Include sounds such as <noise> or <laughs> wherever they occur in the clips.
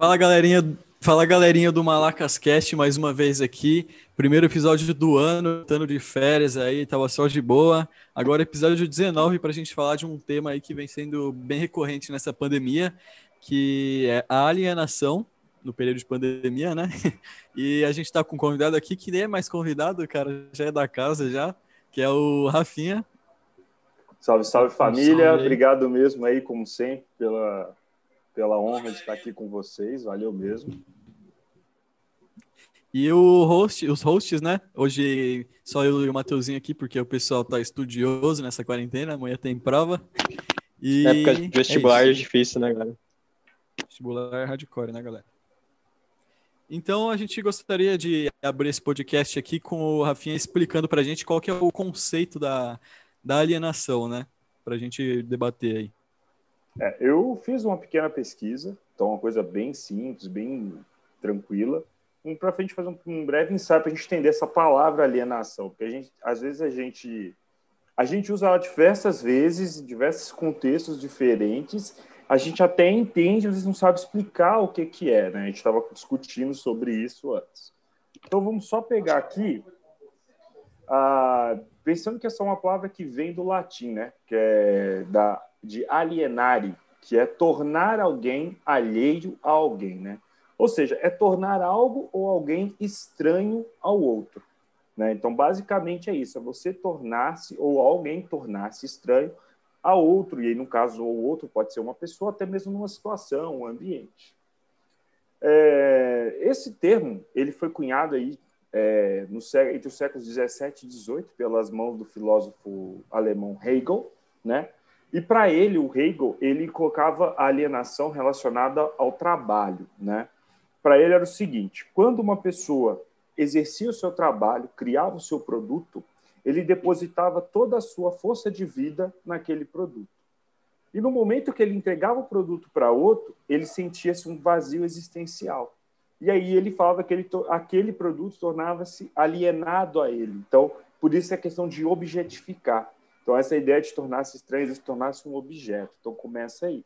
Fala galerinha, fala galerinha do Malacas Cast mais uma vez aqui. Primeiro episódio do ano, ano de férias aí, tava só de boa. Agora episódio 19 para a gente falar de um tema aí que vem sendo bem recorrente nessa pandemia, que é a alienação no período de pandemia, né? <laughs> E a gente está com um convidado aqui que nem é mais convidado, cara, já é da casa já, que é o Rafinha. Salve, salve família. Salve Obrigado mesmo aí, como sempre, pela pela honra de estar aqui com vocês, valeu mesmo. E o host, os hosts, né? Hoje só eu e o Mateuzinho aqui, porque o pessoal tá estudioso nessa quarentena, amanhã tem prova. E época de vestibular é, é difícil, né, galera? Vestibular é hardcore, né, galera? Então a gente gostaria de abrir esse podcast aqui com o Rafinha explicando pra gente qual que é o conceito da, da alienação, né? Pra gente debater aí. É, eu fiz uma pequena pesquisa, então uma coisa bem simples, bem tranquila, para a gente fazer um, um breve ensaio para a gente entender essa palavra alienação, porque a gente, às vezes a gente a gente usa ela diversas vezes, em diversos contextos diferentes, a gente até entende, vezes não sabe explicar o que que é, né? A gente estava discutindo sobre isso antes. Então vamos só pegar aqui, ah, pensando que essa é uma palavra que vem do latim, né? Que é da de alienare, que é tornar alguém alheio a alguém, né? Ou seja, é tornar algo ou alguém estranho ao outro. Né? Então, basicamente é isso: é você tornar-se ou alguém tornar-se estranho a outro, e aí, no caso, o outro pode ser uma pessoa, até mesmo numa situação, um ambiente. É, esse termo ele foi cunhado aí é, no, entre os séculos 17 e 18 pelas mãos do filósofo alemão Hegel, né? E para ele, o Hegel, ele colocava a alienação relacionada ao trabalho, né? Para ele era o seguinte: quando uma pessoa exercia o seu trabalho, criava o seu produto, ele depositava toda a sua força de vida naquele produto. E no momento que ele entregava o produto para outro, ele sentia-se um vazio existencial. E aí ele falava que ele, aquele produto tornava-se alienado a ele. Então, por isso é a questão de objetificar. Então, essa ideia de tornar-se estranho, de tornar-se um objeto. Então, começa aí.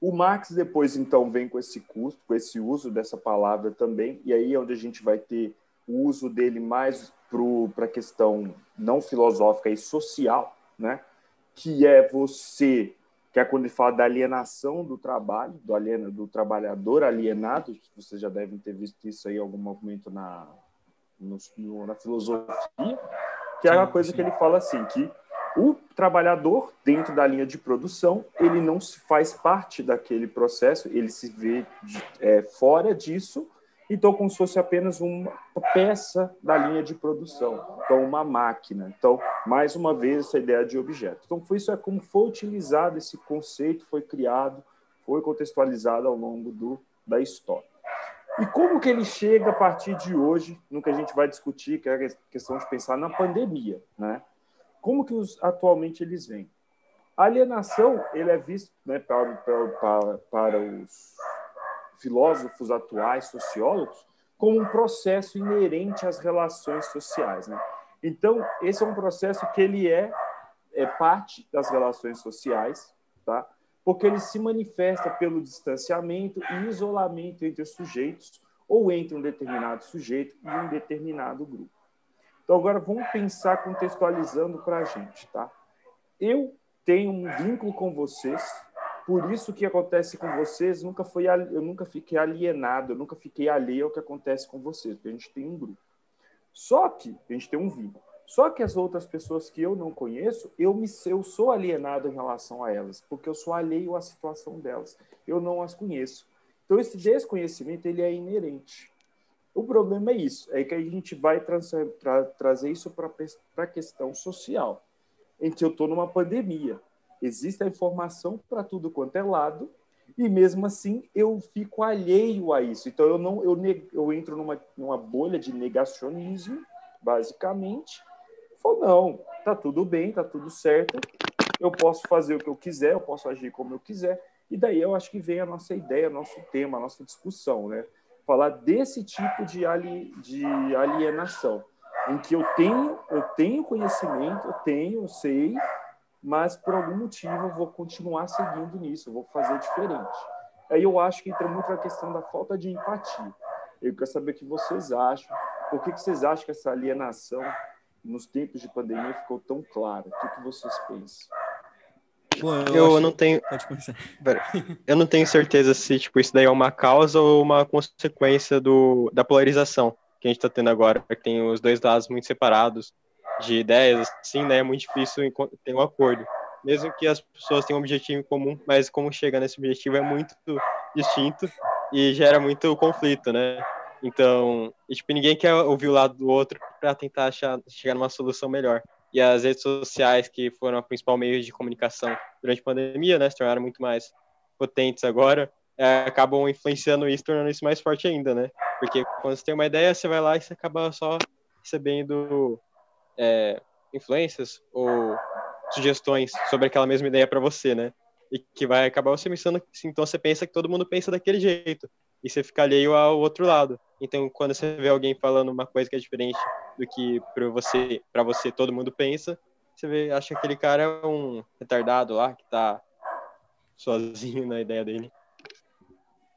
O Marx depois, então, vem com esse custo, com esse uso dessa palavra também, e aí é onde a gente vai ter o uso dele mais para a questão não filosófica e social, né? que é você, que é quando ele fala da alienação do trabalho, do, aliena, do trabalhador alienado, vocês já devem ter visto isso aí em algum momento na, no, na filosofia, que é uma coisa que ele fala assim, que o trabalhador dentro da linha de produção ele não se faz parte daquele processo, ele se vê é, fora disso, então como se fosse apenas uma peça da linha de produção, então uma máquina. Então mais uma vez essa ideia de objeto. Então foi isso é como foi utilizado esse conceito, foi criado, foi contextualizado ao longo do, da história. E como que ele chega a partir de hoje, no que a gente vai discutir, que é a questão de pensar na pandemia, né? Como que os, atualmente eles vêm? A alienação, ele é visto né, para, para, para os filósofos atuais, sociólogos, como um processo inerente às relações sociais, né? Então, esse é um processo que ele é, é parte das relações sociais, tá? Porque ele se manifesta pelo distanciamento e isolamento entre os sujeitos ou entre um determinado sujeito e um determinado grupo. Então, agora vamos pensar contextualizando para a gente, tá? Eu tenho um vínculo com vocês, por isso que acontece com vocês nunca foi eu nunca fiquei alienado, eu nunca fiquei alheio ao que acontece com vocês, porque a gente tem um grupo. Só que a gente tem um vínculo. Só que as outras pessoas que eu não conheço, eu, me, eu sou alienado em relação a elas, porque eu sou alheio à situação delas. Eu não as conheço. Então, esse desconhecimento ele é inerente. O problema é isso, é que a gente vai tra tra trazer isso para a questão social, em que eu estou numa pandemia. Existe a informação para tudo quanto é lado, e mesmo assim eu fico alheio a isso. Então eu não eu, eu entro numa, numa bolha de negacionismo, basicamente, Falou, não, tá tudo bem, tá tudo certo, eu posso fazer o que eu quiser, eu posso agir como eu quiser. E daí eu acho que vem a nossa ideia, nosso tema, nossa discussão, né? Falar desse tipo de, ali, de alienação, em que eu tenho, eu tenho conhecimento, eu tenho, eu sei, mas por algum motivo eu vou continuar seguindo nisso, eu vou fazer diferente. Aí eu acho que entra muito a questão da falta de empatia. Eu quero saber o que vocês acham. Por que, que vocês acham que essa alienação nos tempos de pandemia ficou tão clara? O que, que vocês pensam? Bom, eu, eu acho... não tenho. eu não tenho certeza se tipo, isso daí é uma causa ou uma consequência do, da polarização que a gente está tendo agora, que tem os dois lados muito separados de ideias, assim, né? É muito difícil ter um acordo. Mesmo que as pessoas tenham um objetivo em comum, mas como chegar nesse objetivo é muito distinto e gera muito conflito, né? Então, tipo, ninguém quer ouvir o lado do outro para tentar achar, chegar numa solução melhor. E as redes sociais, que foram o principal meio de comunicação durante a pandemia, né, se tornaram muito mais potentes agora, é, acabam influenciando isso, tornando isso mais forte ainda, né? Porque quando você tem uma ideia, você vai lá e você acaba só recebendo é, influências ou sugestões sobre aquela mesma ideia para você, né? E que vai acabar você pensando, então você pensa que todo mundo pensa daquele jeito e você fica alheio ao outro lado. Então, quando você vê alguém falando uma coisa que é diferente do que para você, para você todo mundo pensa, você vê, acha que aquele cara é um retardado lá que tá sozinho na ideia dele.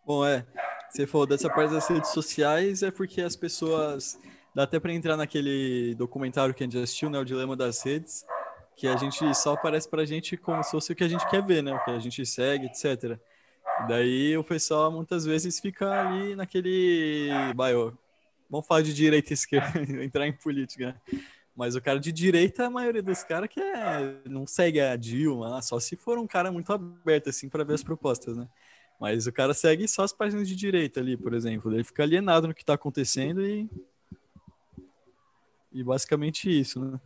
Bom, é. Você falou dessa parte das redes sociais, é porque as pessoas. Dá até para entrar naquele documentário que a gente assistiu, né? O Dilema das Redes, que a gente só aparece pra gente como se fosse o que a gente quer ver, né? O que a gente segue, etc. Daí o pessoal muitas vezes fica ali naquele. Vai, ó, vamos falar de direita e esquerda, <laughs> entrar em política, né? Mas o cara de direita, a maioria dos caras que é, não segue a Dilma, só se for um cara muito aberto, assim, para ver as propostas, né? Mas o cara segue só as páginas de direita ali, por exemplo. Ele fica alienado no que está acontecendo e. E basicamente isso, né?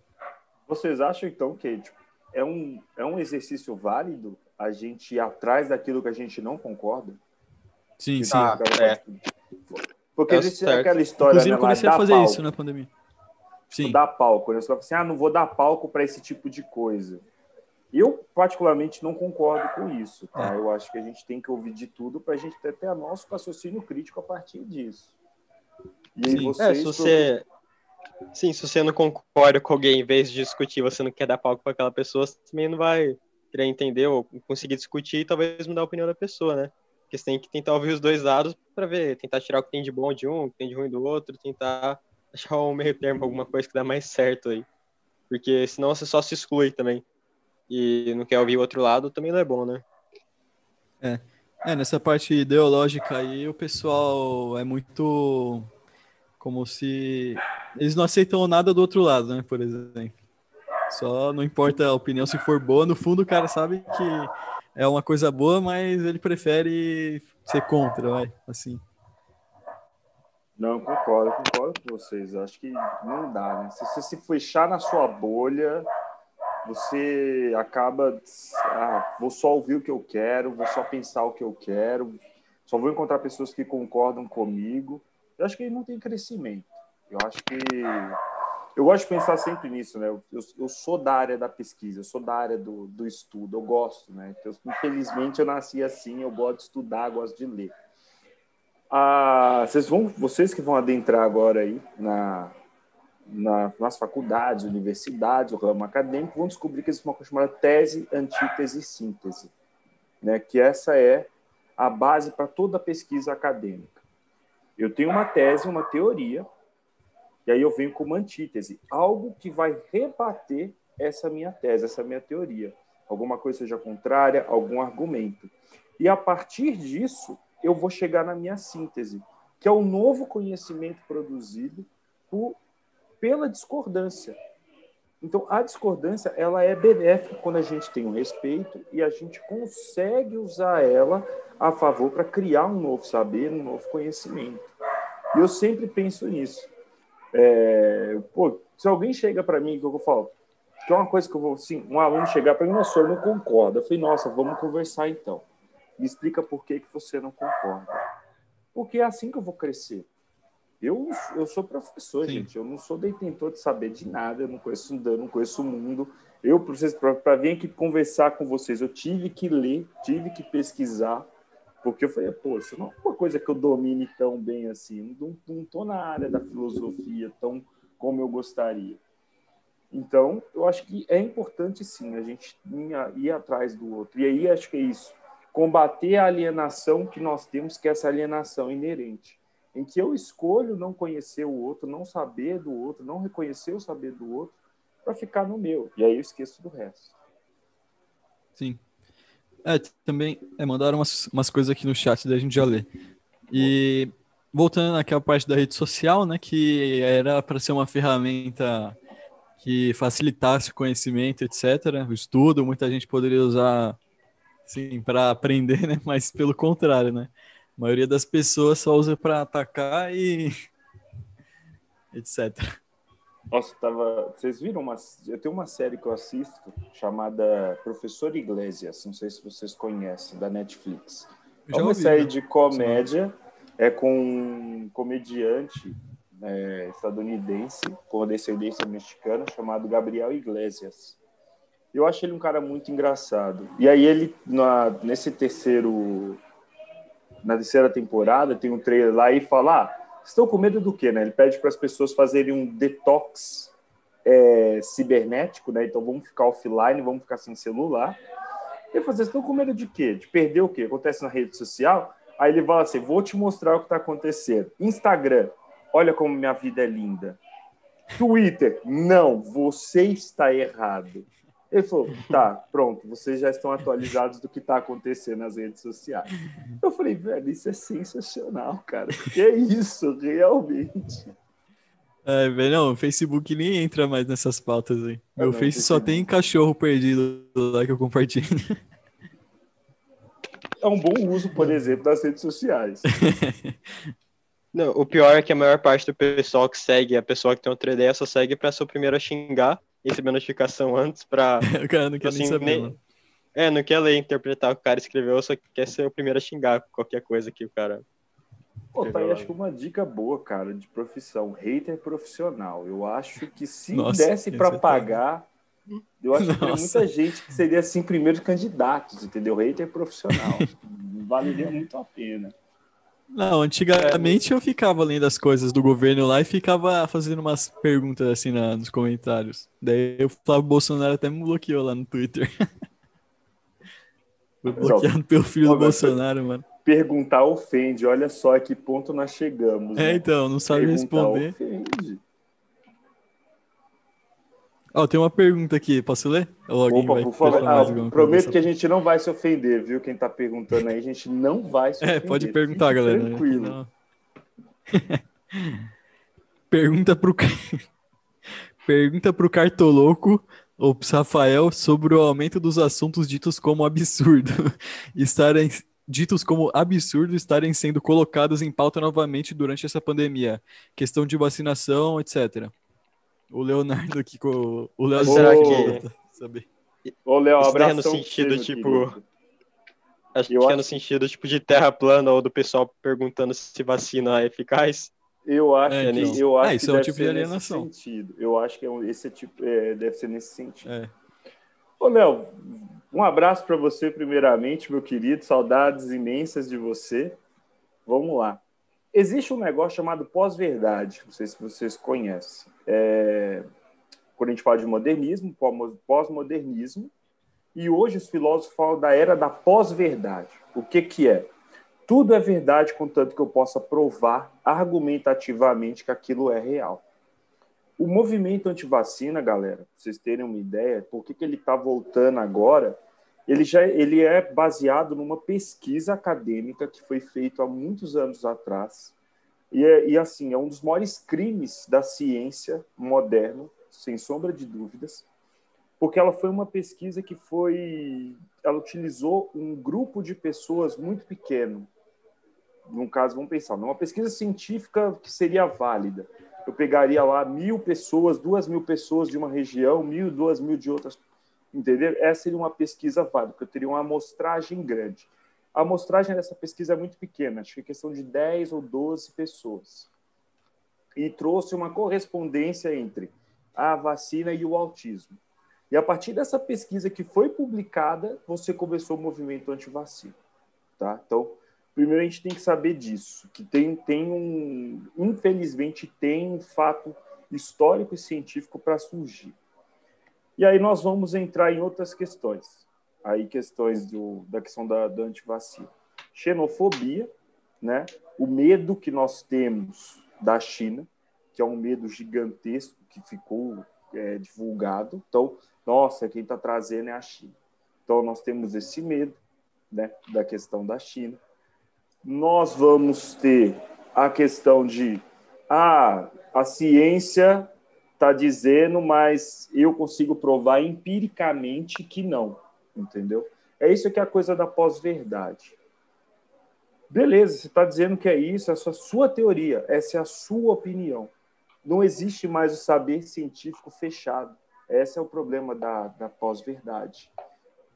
Vocês acham, então, que tipo, é, um, é um exercício válido a gente ir atrás daquilo que a gente não concorda? Sim, sim. Ah, é. Porque é existe certo. aquela história. Inclusive, né, eu comecei a fazer palco. isso na pandemia. Sim. Dar palco. Né? Você fala assim, ah, não vou dar palco para esse tipo de coisa. Eu, particularmente, não concordo com isso. Tá? É. Eu acho que a gente tem que ouvir de tudo para a gente ter até nosso raciocínio crítico a partir disso. E aí, vocês, é, se você... Sim, se você não concorda com alguém, em vez de discutir, você não quer dar palco para aquela pessoa, você também não vai entender ou conseguir discutir e talvez mudar a opinião da pessoa, né? Porque você tem que tentar ouvir os dois lados para ver, tentar tirar o que tem de bom de um, o que tem de ruim do outro, tentar achar um meio termo, alguma coisa que dá mais certo aí. Porque senão você só se exclui também. E não quer ouvir o outro lado, também não é bom, né? É. É, nessa parte ideológica aí, o pessoal é muito como se eles não aceitam nada do outro lado, né? Por exemplo. Só não importa a opinião se for boa, no fundo o cara sabe que é uma coisa boa, mas ele prefere ser contra, vai, assim. Não, concordo, concordo com vocês. Acho que não dá, né? Se você se fechar na sua bolha, você acaba, ah, vou só ouvir o que eu quero, vou só pensar o que eu quero, só vou encontrar pessoas que concordam comigo. Eu acho que não tem crescimento. Eu acho que eu gosto de pensar sempre nisso, né? Eu, eu, sou da área da pesquisa, eu sou da área do, do estudo, eu gosto, né? Então, infelizmente eu nasci assim, eu gosto de estudar, gosto de ler. Ah, vocês vão, vocês que vão adentrar agora aí na, na, nas faculdades, universidades, o ramo acadêmico, vão descobrir que existe uma coisa chamada tese, antítese e síntese, né? Que essa é a base para toda pesquisa acadêmica. Eu tenho uma tese, uma teoria, e aí eu venho com uma antítese, algo que vai rebater essa minha tese, essa minha teoria. Alguma coisa seja contrária, algum argumento. E a partir disso, eu vou chegar na minha síntese, que é o novo conhecimento produzido por, pela discordância. Então, a discordância ela é benéfica quando a gente tem um respeito e a gente consegue usar ela a favor para criar um novo saber, um novo conhecimento. E eu sempre penso nisso. É, pô, se alguém chega para mim, que eu falo, que é uma coisa que eu vou, assim, um aluno chegar para mim, nossa, eu não concorda. Eu falei, nossa, vamos conversar então. Me explica por que, que você não concorda. Porque é assim que eu vou crescer. Eu, eu sou professor, Sim. gente. Eu não sou detentor de saber de nada. Eu não conheço, eu não conheço o mundo. Eu, para vir aqui conversar com vocês, eu tive que ler, tive que pesquisar porque eu falei, pô, isso não é uma coisa que eu domine tão bem assim. Não, não tô na área da filosofia tão como eu gostaria. Então, eu acho que é importante sim a gente ir atrás do outro. E aí acho que é isso. combater a alienação que nós temos, que é essa alienação inerente, em que eu escolho não conhecer o outro, não saber do outro, não reconhecer o saber do outro, para ficar no meu. E aí eu esqueço do resto. Sim. É, também é, mandaram umas, umas coisas aqui no chat da gente já ler. E voltando naquela parte da rede social, né, que era para ser uma ferramenta que facilitasse o conhecimento, etc., o estudo, muita gente poderia usar sim para aprender, né? <laughs> Mas pelo contrário, né? A maioria das pessoas só usa para atacar e <laughs> etc. Nossa, tava. Vocês viram uma? Eu tenho uma série que eu assisto chamada Professor Iglesias. Não sei se vocês conhecem da Netflix. É uma ouvi, série né? de comédia. É com um comediante é, estadunidense com descendência mexicana chamado Gabriel Iglesias. Eu acho ele um cara muito engraçado. E aí ele na, nesse terceiro na terceira temporada tem um trailer lá e fala: ah, estão com medo do quê, né? Ele pede para as pessoas fazerem um detox é, cibernético, né? Então vamos ficar offline, vamos ficar sem celular. Ele fala: estão com medo de quê? De perder o quê? Acontece na rede social? Aí ele fala assim: vou te mostrar o que está acontecendo. Instagram, olha como minha vida é linda. Twitter, não, você está errado. Ele falou: tá, pronto, vocês já estão atualizados do que está acontecendo nas redes sociais. Eu falei: velho, isso é sensacional, cara. Que é isso, realmente. É, velho, não, o Facebook nem entra mais nessas pautas aí. Ah, Meu não, Face só tem cachorro perdido lá que eu compartilho. É um bom uso, por exemplo, das redes sociais. <laughs> Não, o pior é que a maior parte do pessoal que segue, a pessoa que tem outra ideia, só segue pra ser o primeiro a xingar receber notificação antes pra. <laughs> o cara não quer assim, nem saber, nem... É, não quer ler, interpretar o que o cara escreveu, só quer ser o primeiro a xingar qualquer coisa que o cara. Pô, tá aí, acho que uma dica boa, cara, de profissão. Hater profissional. Eu acho que se Nossa, desse para pagar, eu acho Nossa. que tem muita gente que seria assim, primeiros candidatos, entendeu? Hater profissional. <laughs> Valeria muito a pena. Não, antigamente eu ficava lendo as coisas do governo lá e ficava fazendo umas perguntas assim na, nos comentários. Daí o Flávio Bolsonaro até me bloqueou lá no Twitter. <laughs> Foi bloqueado pelo filho do Bolsonaro, mano. Perguntar ofende, olha só a que ponto nós chegamos. É, né? então, não sabe Perguntar responder. Ofende. Ó, oh, tem uma pergunta aqui, posso ler? Ou alguém Opa, vai por favor. Ah, prometo que a gente não vai se ofender, viu? Quem tá perguntando aí, a gente não vai se é, ofender. É, pode perguntar, Fique galera. Tranquilo. <laughs> Pergunta pro <laughs> Pergunta pro Cartoloco ou pro Rafael sobre o aumento dos assuntos ditos como absurdo <laughs> estarem ditos como absurdo estarem sendo colocados em pauta novamente durante essa pandemia. Questão de vacinação, etc. O Leonardo aqui com o Léo será que saber. Ô, Léo, abraço. É no sentido, tipo. Acho eu que acho... é no sentido, tipo, de terra plana ou do pessoal perguntando se vacina é eficaz. Eu acho, é, então. eu acho ah, que é um tipo de alienação. sentido. Eu acho que é esse é tipo, é, deve ser nesse sentido. É. Ô, Léo, um abraço para você, primeiramente, meu querido. Saudades imensas de você. Vamos lá. Existe um negócio chamado pós-verdade, não sei se vocês conhecem. É, quando a gente fala de modernismo, pós-modernismo, e hoje os filósofos falam da era da pós-verdade. O que, que é? Tudo é verdade, contanto que eu possa provar argumentativamente que aquilo é real. O movimento antivacina, galera, para vocês terem uma ideia, por que, que ele está voltando agora? Ele já ele é baseado numa pesquisa acadêmica que foi feita há muitos anos atrás. E, é, e assim é um dos maiores crimes da ciência moderna sem sombra de dúvidas porque ela foi uma pesquisa que foi ela utilizou um grupo de pessoas muito pequeno. No caso vamos pensar numa pesquisa científica que seria válida. Eu pegaria lá mil pessoas duas mil pessoas de uma região mil duas mil de outras Entendeu? Essa seria uma pesquisa válida, porque eu teria uma amostragem grande. A amostragem dessa pesquisa é muito pequena, acho que é questão de 10 ou 12 pessoas. E trouxe uma correspondência entre a vacina e o autismo. E a partir dessa pesquisa que foi publicada, você começou o movimento anti-vacina. Tá? Então, primeiro a gente tem que saber disso, que tem, tem um, infelizmente, tem um fato histórico e científico para surgir. E aí nós vamos entrar em outras questões. aí questões do, da questão da, da antivacina. Xenofobia, né? o medo que nós temos da China, que é um medo gigantesco que ficou é, divulgado. Então, nossa, quem está trazendo é a China. Então, nós temos esse medo né, da questão da China. Nós vamos ter a questão de ah, a ciência está dizendo, mas eu consigo provar empiricamente que não, entendeu? É isso que é a coisa da pós-verdade. Beleza, você está dizendo que é isso, essa é a sua teoria, essa é a sua opinião. Não existe mais o saber científico fechado. Esse é o problema da, da pós-verdade.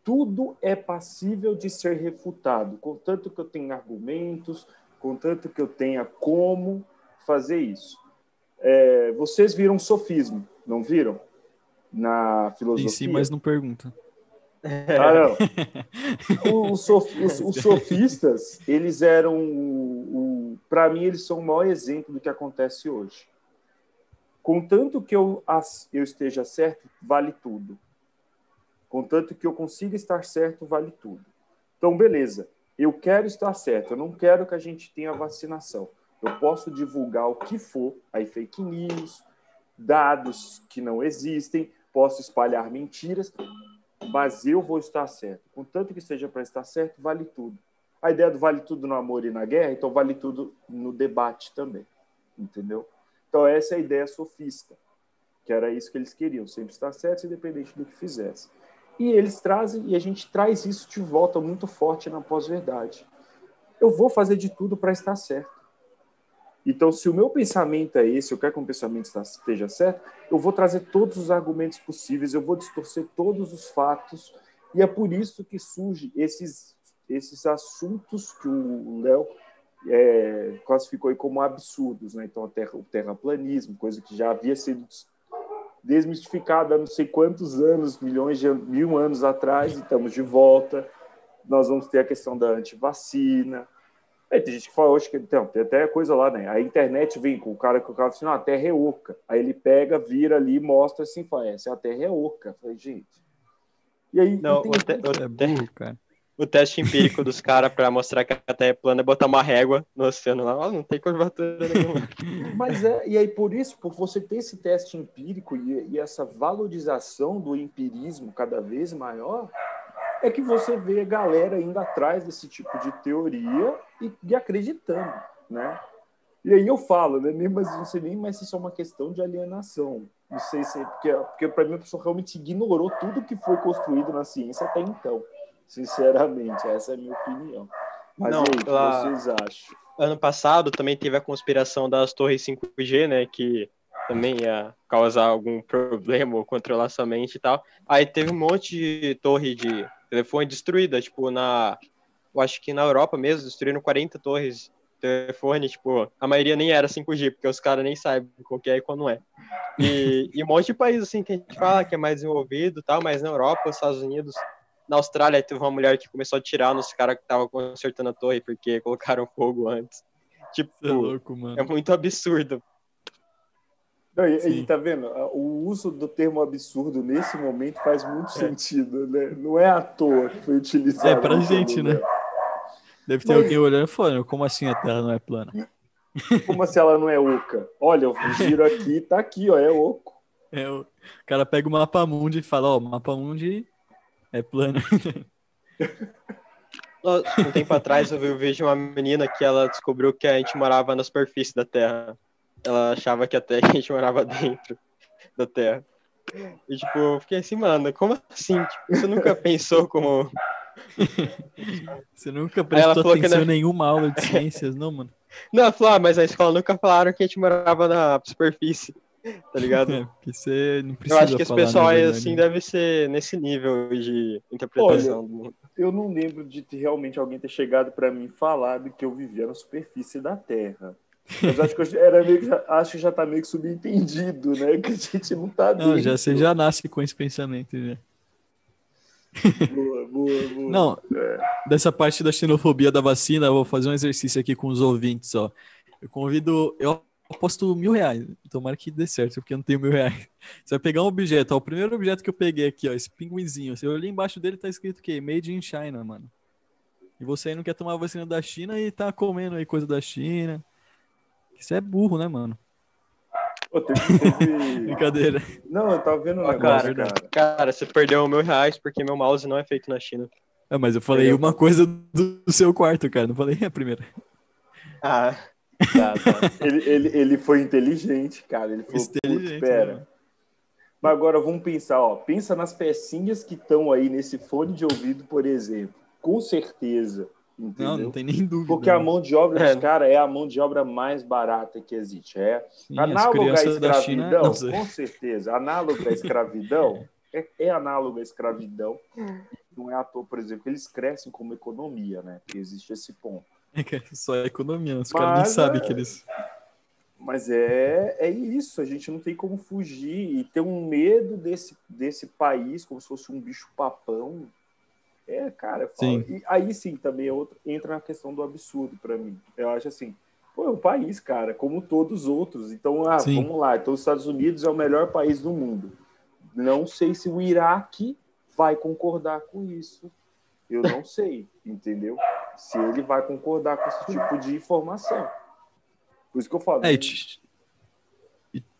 Tudo é passível de ser refutado, contanto que eu tenha argumentos, contanto que eu tenha como fazer isso. É, vocês viram sofismo, não viram? Na filosofia. Em si, mas não pergunta. <laughs> Ah, não. <laughs> os, os, os, sofistas, eles eram, para mim, eles são o maior exemplo do que acontece hoje. Contanto que eu, eu esteja certo, vale tudo. Contanto que eu consiga estar certo, vale tudo. Então, beleza. Eu quero estar certo. Eu não quero que a gente tenha vacinação. Eu posso divulgar o que for, aí fake news, dados que não existem, posso espalhar mentiras, mas eu vou estar certo. Contanto que seja para estar certo, vale tudo. A ideia do vale tudo no amor e na guerra, então vale tudo no debate também. Entendeu? Então, essa é a ideia sofista, que era isso que eles queriam, sempre estar certo, independente do que fizesse. E eles trazem, e a gente traz isso de volta muito forte na pós-verdade. Eu vou fazer de tudo para estar certo. Então, se o meu pensamento é esse, eu quero que o pensamento esteja certo, eu vou trazer todos os argumentos possíveis, eu vou distorcer todos os fatos, e é por isso que surge esses, esses assuntos que o Léo é, classificou como absurdos, né? Então, terra, o terraplanismo, coisa que já havia sido desmistificada há não sei quantos anos, milhões de mil anos atrás, e estamos de volta. Nós vamos ter a questão da antivacina, Aí tem gente que fala hoje que então, tem até coisa lá, né? A internet vem com o cara que o cara assim, não, a Terra é oca. Aí ele pega, vira ali, mostra assim, fala, essa a Terra é oca. Eu falei, gente. E aí. Não, o, te, o, te, cara. o, teste empírico dos caras para mostrar que a Terra é plana é botar uma régua no oceano lá, não tem curvatura nenhuma. <laughs> Mas é, e aí por isso, por você ter esse teste empírico e, e essa valorização do empirismo cada vez maior, é que você vê a galera indo atrás desse tipo de teoria e, e acreditando, né? E aí eu falo, né? Mas não sei nem mais se isso é uma questão de alienação. Não sei se porque, porque para mim a pessoa realmente ignorou tudo que foi construído na ciência até então. Sinceramente, essa é a minha opinião. Mas não, aí, o que lá... vocês acham? Ano passado também teve a conspiração das torres 5G, né? Que também ia causar algum problema ou controlar sua mente e tal. Aí teve um monte de torre de telefone destruída, tipo, na. Eu acho que na Europa mesmo, destruíram 40 torres de telefone, tipo, a maioria nem era 5G, porque os caras nem sabem qual que é e qual não é. E, e um monte de país, assim, que a gente fala que é mais desenvolvido e tal, mas na Europa, os Estados Unidos, na Austrália, teve uma mulher que começou a tirar nos caras que estavam consertando a torre, porque <laughs> colocaram fogo antes. Tipo, é, louco, é muito absurdo. Não, e, e, tá vendo? O uso do termo absurdo nesse momento faz muito é. sentido, né? Não é à toa que foi utilizado. É pra gente, né? Deve ter Mas... alguém olhando e falando, como assim a Terra não é plana? Como assim ela não é oca? Olha, eu giro aqui, tá aqui, ó, é oco. É, o cara pega o mapa mundi e fala, ó, o mapa mundi é plano. <laughs> Um tempo atrás eu vejo uma menina que ela descobriu que a gente morava na superfície da Terra ela achava que até <laughs> a gente morava dentro da Terra. E, tipo, eu fiquei assim, mano, como assim? Tipo, você nunca pensou como. <laughs> você nunca prestou atenção em nenhuma aula de ciências, não, mano? <laughs> Não, falou, ah, mas a escola nunca falaram que a gente morava na superfície, <laughs> tá ligado? É, porque você não precisa Eu acho que esse pessoal aí, assim, deve ser nesse nível de interpretação Olha, do mundo. Eu não lembro de realmente alguém ter chegado para mim e falado que eu vivia na superfície da Terra. Mas acho que era meio que, acho que já tá meio que subentendido, né? Que a gente não tá Não, já você já nasce com esse pensamento, né? Boa, boa, boa. Não, dessa parte da xenofobia da vacina, eu vou fazer um exercício aqui com os ouvintes, ó. Eu convido, eu aposto mil reais. Tomara que dê certo, porque eu não tenho mil reais. Você vai pegar um objeto, ó, o primeiro objeto que eu peguei aqui, ó, esse pinguinzinho. Você olha embaixo dele, tá escrito o quê? Made in China, mano. E você aí não quer tomar vacina da China e tá comendo aí coisa da China. Isso é burro, né, mano? Pô, teve, teve... <laughs> Brincadeira. Não, eu tava vendo um negócio, cara, cara. Cara, você perdeu mil reais porque meu mouse não é feito na China. É, mas eu falei Eu- uma coisa do do seu quarto, cara. Não falei a primeira. Ah, <laughs> tá, tá. Ele, ele, ele foi inteligente, cara. Ele falou, Inteligente, "Putz, pera. né? Mas agora vamos pensar, ó. Pensa nas pecinhas que estão aí nesse fone de ouvido, por exemplo. Com certeza. Entendeu? Não, não tem nem dúvida. Porque a né? mão de obra É. dos caras é a mão de obra mais barata que existe. É Sim, análoga à crianças da China. escravidão, Não, sei. com certeza. Análoga à escravidão, é, é análoga à escravidão. Não é à toa, por exemplo, que eles crescem como economia, né? Porque existe esse ponto. É que é só a economia, os caras nem Mas, sabem é, que eles. Mas é, é isso, a gente não tem como fugir e ter um medo desse, desse país como se fosse um bicho papão. É, cara. Sim. E aí sim também é outro, entra na questão do absurdo para mim. Eu acho assim, pô, é um país, cara, como todos os outros. Então, ah, Sim. vamos lá. Então, os Estados Unidos é o melhor país do mundo. Não sei se o Iraque vai concordar com isso. Eu não sei, entendeu? Se ele vai concordar com esse tipo de informação. Por isso que eu falo. É,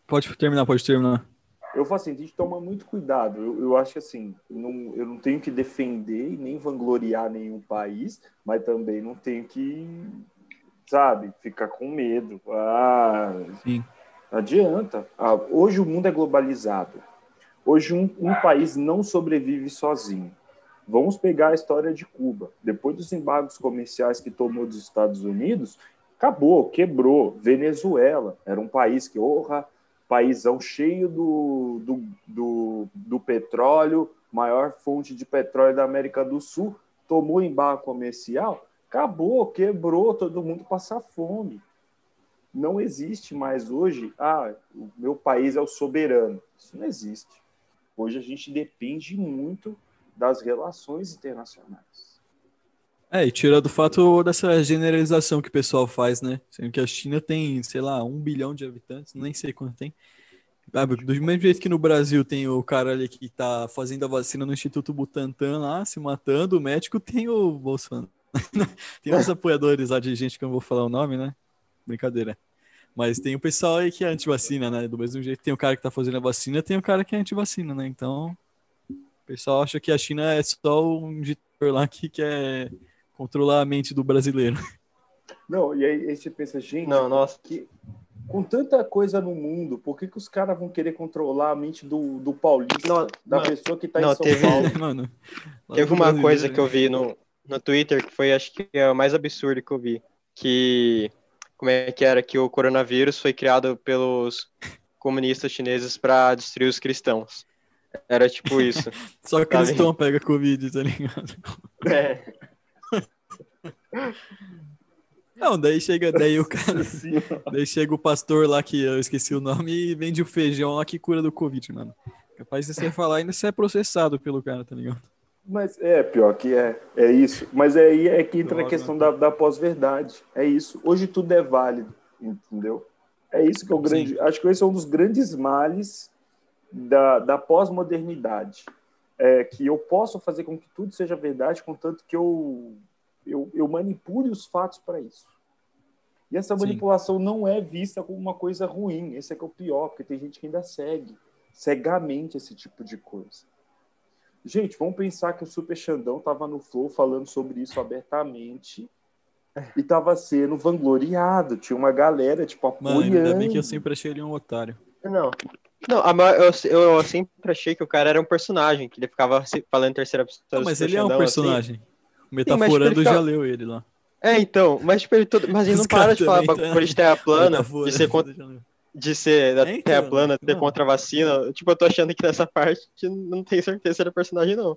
pode terminar, pode terminar. Eu falo assim, a gente toma muito cuidado. Eu, eu acho que assim, não, eu não tenho que defender e nem vangloriar nenhum país, mas também não tenho que, sabe, ficar com medo. Ah, Sim. não adianta. Ah, hoje o mundo é globalizado. Hoje um, um país não sobrevive sozinho. Vamos pegar a história de Cuba. Depois dos embargos comerciais que tomou dos Estados Unidos, acabou, quebrou. Venezuela era um país que, honra, paísão cheio do, do, do, do petróleo, maior fonte de petróleo da América do Sul, tomou embargo comercial, acabou, quebrou, todo mundo passa fome. Não existe mais hoje, ah, o meu país é o soberano. Isso não existe. Hoje a gente depende muito das relações internacionais. É, e tira do fato dessa generalização que o pessoal faz, né? Sendo que a China tem, sei lá, um bilhão de habitantes, nem sei quanto tem. Ah, Do mesmo jeito que no Brasil tem o cara ali que tá fazendo a vacina no Instituto Butantan lá, se matando, o médico tem o Bolsonaro. <laughs> tem uns apoiadores lá de gente que eu não vou falar o nome, né? Brincadeira. Mas tem o pessoal aí que é anti-vacina, né? Do mesmo jeito tem o cara que tá fazendo a vacina, tem o cara que é anti-vacina, né? Então, o pessoal acha que a China é só um ditador lá que quer controlar a mente do brasileiro. <laughs> Não, e aí a gente pensa, gente, Não, nossa. que com tanta coisa no mundo, por que, que os caras vão querer controlar a mente do, do paulista, Não, da não, pessoa que tá não, em São teve- Paulo? <laughs> Mano, Teve uma coisa né? que eu vi no, no Twitter que foi, acho que, é o mais absurdo que eu vi. Que. Como é que era? Que o coronavírus foi criado pelos comunistas chineses para destruir os cristãos. Era tipo isso. <laughs> Só cristão pega Covid, tá ligado? É. Não, daí chega, daí o cara, <laughs> daí chega o pastor lá que eu esqueci o nome e vende o feijão lá que cura do Covid, mano. Capaz de você <laughs> falar ainda você é processado pelo cara, tá ligado? Mas é, pior que é, é isso. Mas aí é que entra a Droga. questão da, da pós-verdade. É isso. Hoje tudo é válido, entendeu? É isso que é o grande. Acho que esse é um dos grandes males da, da pós-modernidade. É que eu posso fazer com que tudo seja verdade, contanto que eu, eu, eu manipule os fatos para isso. E essa Sim. manipulação não é vista como uma coisa ruim. Esse é que é o pior, porque tem gente que ainda segue cegamente esse tipo de coisa. Gente, vamos pensar que o Super Xandão estava no Flow falando sobre isso abertamente e estava sendo vangloriado. Tinha uma galera, tipo, Mano, apoiando. ainda bem que eu sempre achei ele um otário. Não. Não, a ma- eu, eu sempre achei que o cara era um personagem, que ele ficava se- falando em terceira pessoa. Não, mas super ele é um Xandão, assim. Personagem. O tipo, Metaforando já leu ele lá. É, então, mas tipo, ele todo... mas ele <laughs> não para de falar tá- por de terra plana, Metaforando de ser, contra... de ser da É, então, terra plana, ter não. contra a vacina. Tipo, eu tô achando que nessa parte não tenho certeza se era personagem, não.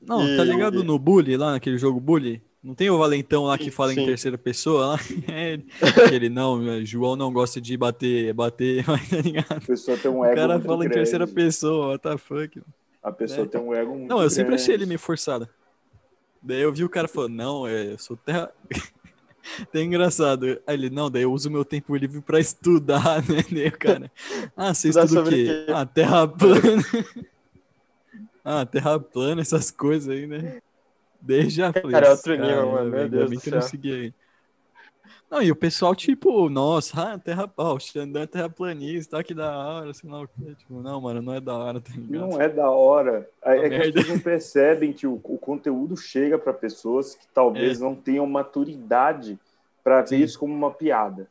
Não, E- tá ligado no Bully, lá naquele jogo Bully? Não tem o Valentão lá que Sim, fala em sim. terceira pessoa lá? <laughs> É ele. <laughs> ele não, é, João não gosta de bater, bater, mas tá ligado? A pessoa tem um O ego cara muito fala em grande. terceira pessoa, what the fuck? A pessoa né? tem um ego muito Não, eu sempre achei ele grande. meio forçado. Daí eu vi o cara falando, não, é, eu sou terra. <laughs> Tem engraçado. Aí ele, não, daí eu uso meu tempo livre pra estudar, <laughs> né? O cara. Ah, você estuda o quê? quê? Ah, terra plana. <laughs> ah, terra plana, essas coisas aí, né? Desde já falei. Cara, é outro nível, mano. Meu Deus do céu. Não segui aí. Não, e o pessoal, tipo, nossa, <laughs> ah, terra, ó, o Xandão é terraplanista, tá que da hora, sei lá o quê. Tipo, não, mano, não é da hora, tá ligado? Não é da hora. É, é que as pessoas não percebem que o, o conteúdo chega para pessoas que talvez é. não tenham maturidade para ver isso como uma piada.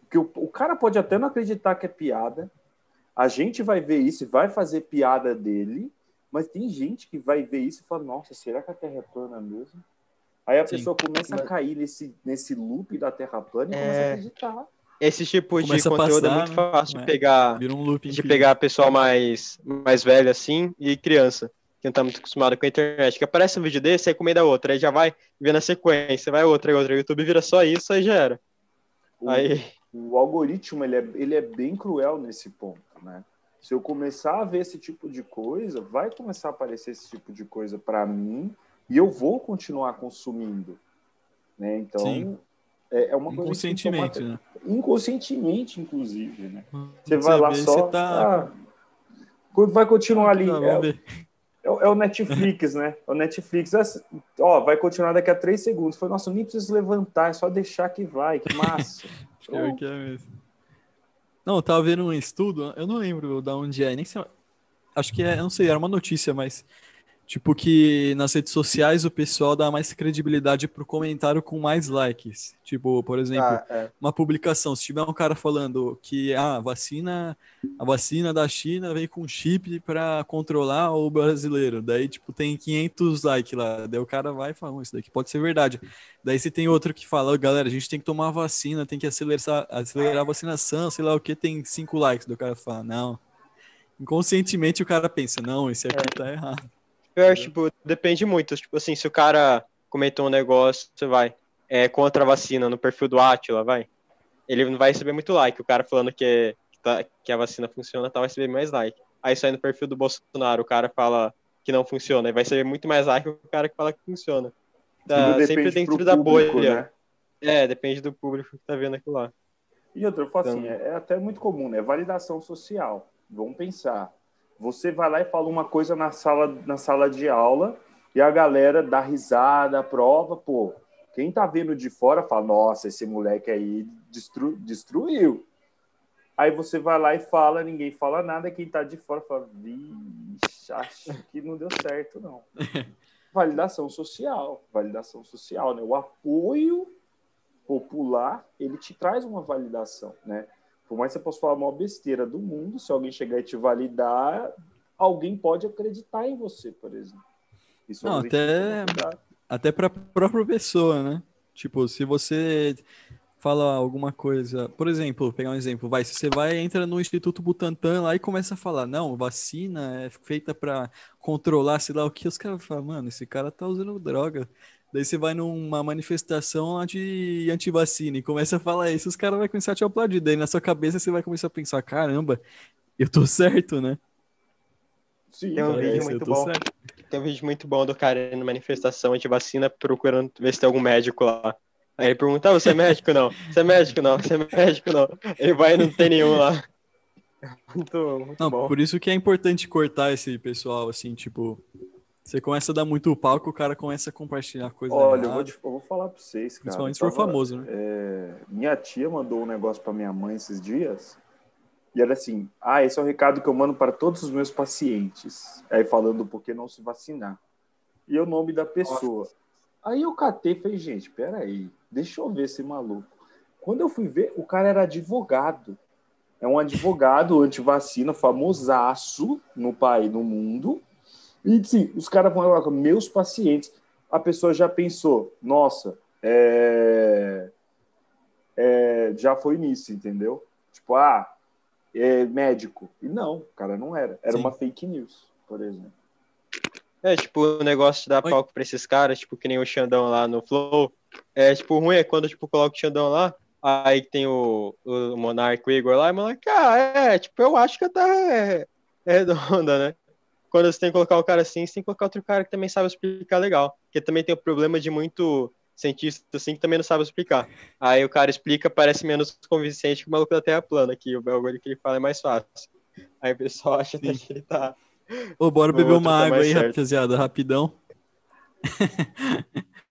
Porque o, o cara pode até não acreditar que é piada, a gente vai ver isso e vai fazer piada dele, mas tem gente que vai ver isso e fala, nossa, será que a Terra é plana mesmo? Aí a Sim. pessoa começa a cair nesse, nesse loop da Terra plana e é... começa a acreditar. Esse tipo de conteúdo é passar, é muito fácil de pegar, um de pegar pessoal mais, mais velho assim e criança, que não tá muito acostumado com a internet. Que aparece um vídeo desse, aí comida outra, aí já vai vendo a sequência, vai outra e outra. O YouTube vira só isso, aí já era. O, aí... o algoritmo ele é, ele é bem cruel nesse ponto, né? Se eu começar a ver esse tipo de coisa, vai começar a aparecer esse tipo de coisa para mim e eu vou continuar consumindo. Né? Então, é, é, uma coisa Inconscientemente, né? Inconscientemente, inclusive, né? Hum, você, vai lá só... Tá... Ah, vai continuar ali. Não, é, é, é, o Netflix, né? É o Netflix. É, ó, vai continuar daqui a três segundos. Foi, nossa, nem preciso levantar, é só deixar que vai, que massa. <laughs> Pior que é mesmo. Não, eu tava vendo um estudo, eu não lembro de onde é, nem sei. Acho que é, eu não sei, era uma notícia, mas Tipo que nas redes sociais o pessoal dá mais credibilidade pro comentário com mais likes. Tipo, por exemplo, ah, é. uma publicação, se tiver um cara falando que ah, a vacina, a vacina da China vem com chip para controlar o brasileiro, daí tipo tem 500 likes lá, daí o cara vai e fala, isso daqui pode ser verdade. Daí se tem outro que fala, galera, a gente tem que tomar a vacina, tem que acelerar, acelerar a vacinação, sei lá o que, tem 5 likes, do cara fala, não. Inconscientemente o cara pensa, não, esse aqui é. tá errado. Eu acho, tipo, depende muito. Tipo assim, se o cara comentou um negócio, você vai, é contra a vacina no perfil do Atila, vai. Ele não vai receber muito like. O cara falando que, que, tá, que a vacina funciona, tá, vai receber mais like. Aí sai no perfil do Bolsonaro, o cara fala que não funciona, e vai receber muito mais like que o cara que fala que funciona. Tá sempre dentro da público, bolha. Né? É, depende do público que tá vendo aquilo lá. E outra, eu falo assim, então... assim, é, é até muito comum, né? Validação social. Vamos pensar. Você vai lá e fala uma coisa na sala, na sala de aula e a galera dá risada, prova, pô. Quem tá vendo de fora fala, nossa, esse moleque aí destru, destruiu. Aí você vai lá e fala, ninguém fala nada, quem tá de fora fala, vixe, acho que não deu certo, não. <laughs> validação social, validação social, né? O apoio popular, ele te traz uma validação, né? Por mais que você possa falar uma besteira do mundo, se alguém chegar e te validar, alguém pode acreditar em você, por exemplo. Isso Não, até, até para a própria pessoa, né? Tipo, se você fala alguma coisa, por exemplo, pegar um exemplo, vai, se você vai entra no Instituto Butantan lá e começa a falar, não, vacina é feita para controlar, sei lá o que, os caras falam, mano, esse cara tá usando droga. Daí você vai numa manifestação lá de antivacina e começa a falar isso, os caras vão começar a te aplaudir. Daí na sua cabeça você vai começar a pensar, caramba, eu tô certo, né? Sim, tem um vídeo muito bom. Certo. Tem um vídeo muito bom do cara indo manifestação antivacina procurando ver se tem algum médico lá. Aí ele pergunta, ah, você é médico não? Você é médico não? Você é médico não? Ele vai e não tem nenhum lá. <laughs> Muito, muito não, bom. Por isso que é importante cortar esse pessoal, assim, tipo, você começa a dar muito palco, o cara começa a compartilhar coisas. Olha, eu vou, te, eu vou, falar pra vocês, cara. Principalmente se for famoso, né? É, minha tia mandou um negócio pra minha mãe esses dias. E era assim: ah, esse é o recado que eu mando para todos os meus pacientes. Aí falando por que não se vacinar. E o nome da pessoa. Aí eu catei e falei: gente, peraí, deixa eu ver esse maluco. Quando eu fui ver, o cara era advogado. É um advogado anti-vacina, famosaço no país, no mundo e sim, os caras vão lá com meus pacientes. A pessoa já pensou, nossa, é... É... já foi nisso, entendeu? Tipo, ah, é médico. E não, o cara não era. Era sim. uma fake news, por exemplo. É, tipo, o negócio de dar Oi. palco pra esses caras, tipo, que nem o Xandão lá no Flow. É, tipo, ruim é quando, tipo, coloca o Xandão lá, aí tem o, o Monarca, o Igor lá, e o Monarca, ah, é, tipo, eu acho que tá é redonda, né? Quando você tem que colocar o cara assim, você tem que colocar outro cara que também sabe explicar legal. Porque também tem o problema de muito cientista assim que também não sabe explicar. Aí o cara explica, parece menos convincente que o maluco da Terra plana, que o bagulho que ele fala é mais fácil. Aí o pessoal acha que ele tá. Ô, bora beber uma tá água aí, certo. rapaziada, rapidão. <laughs>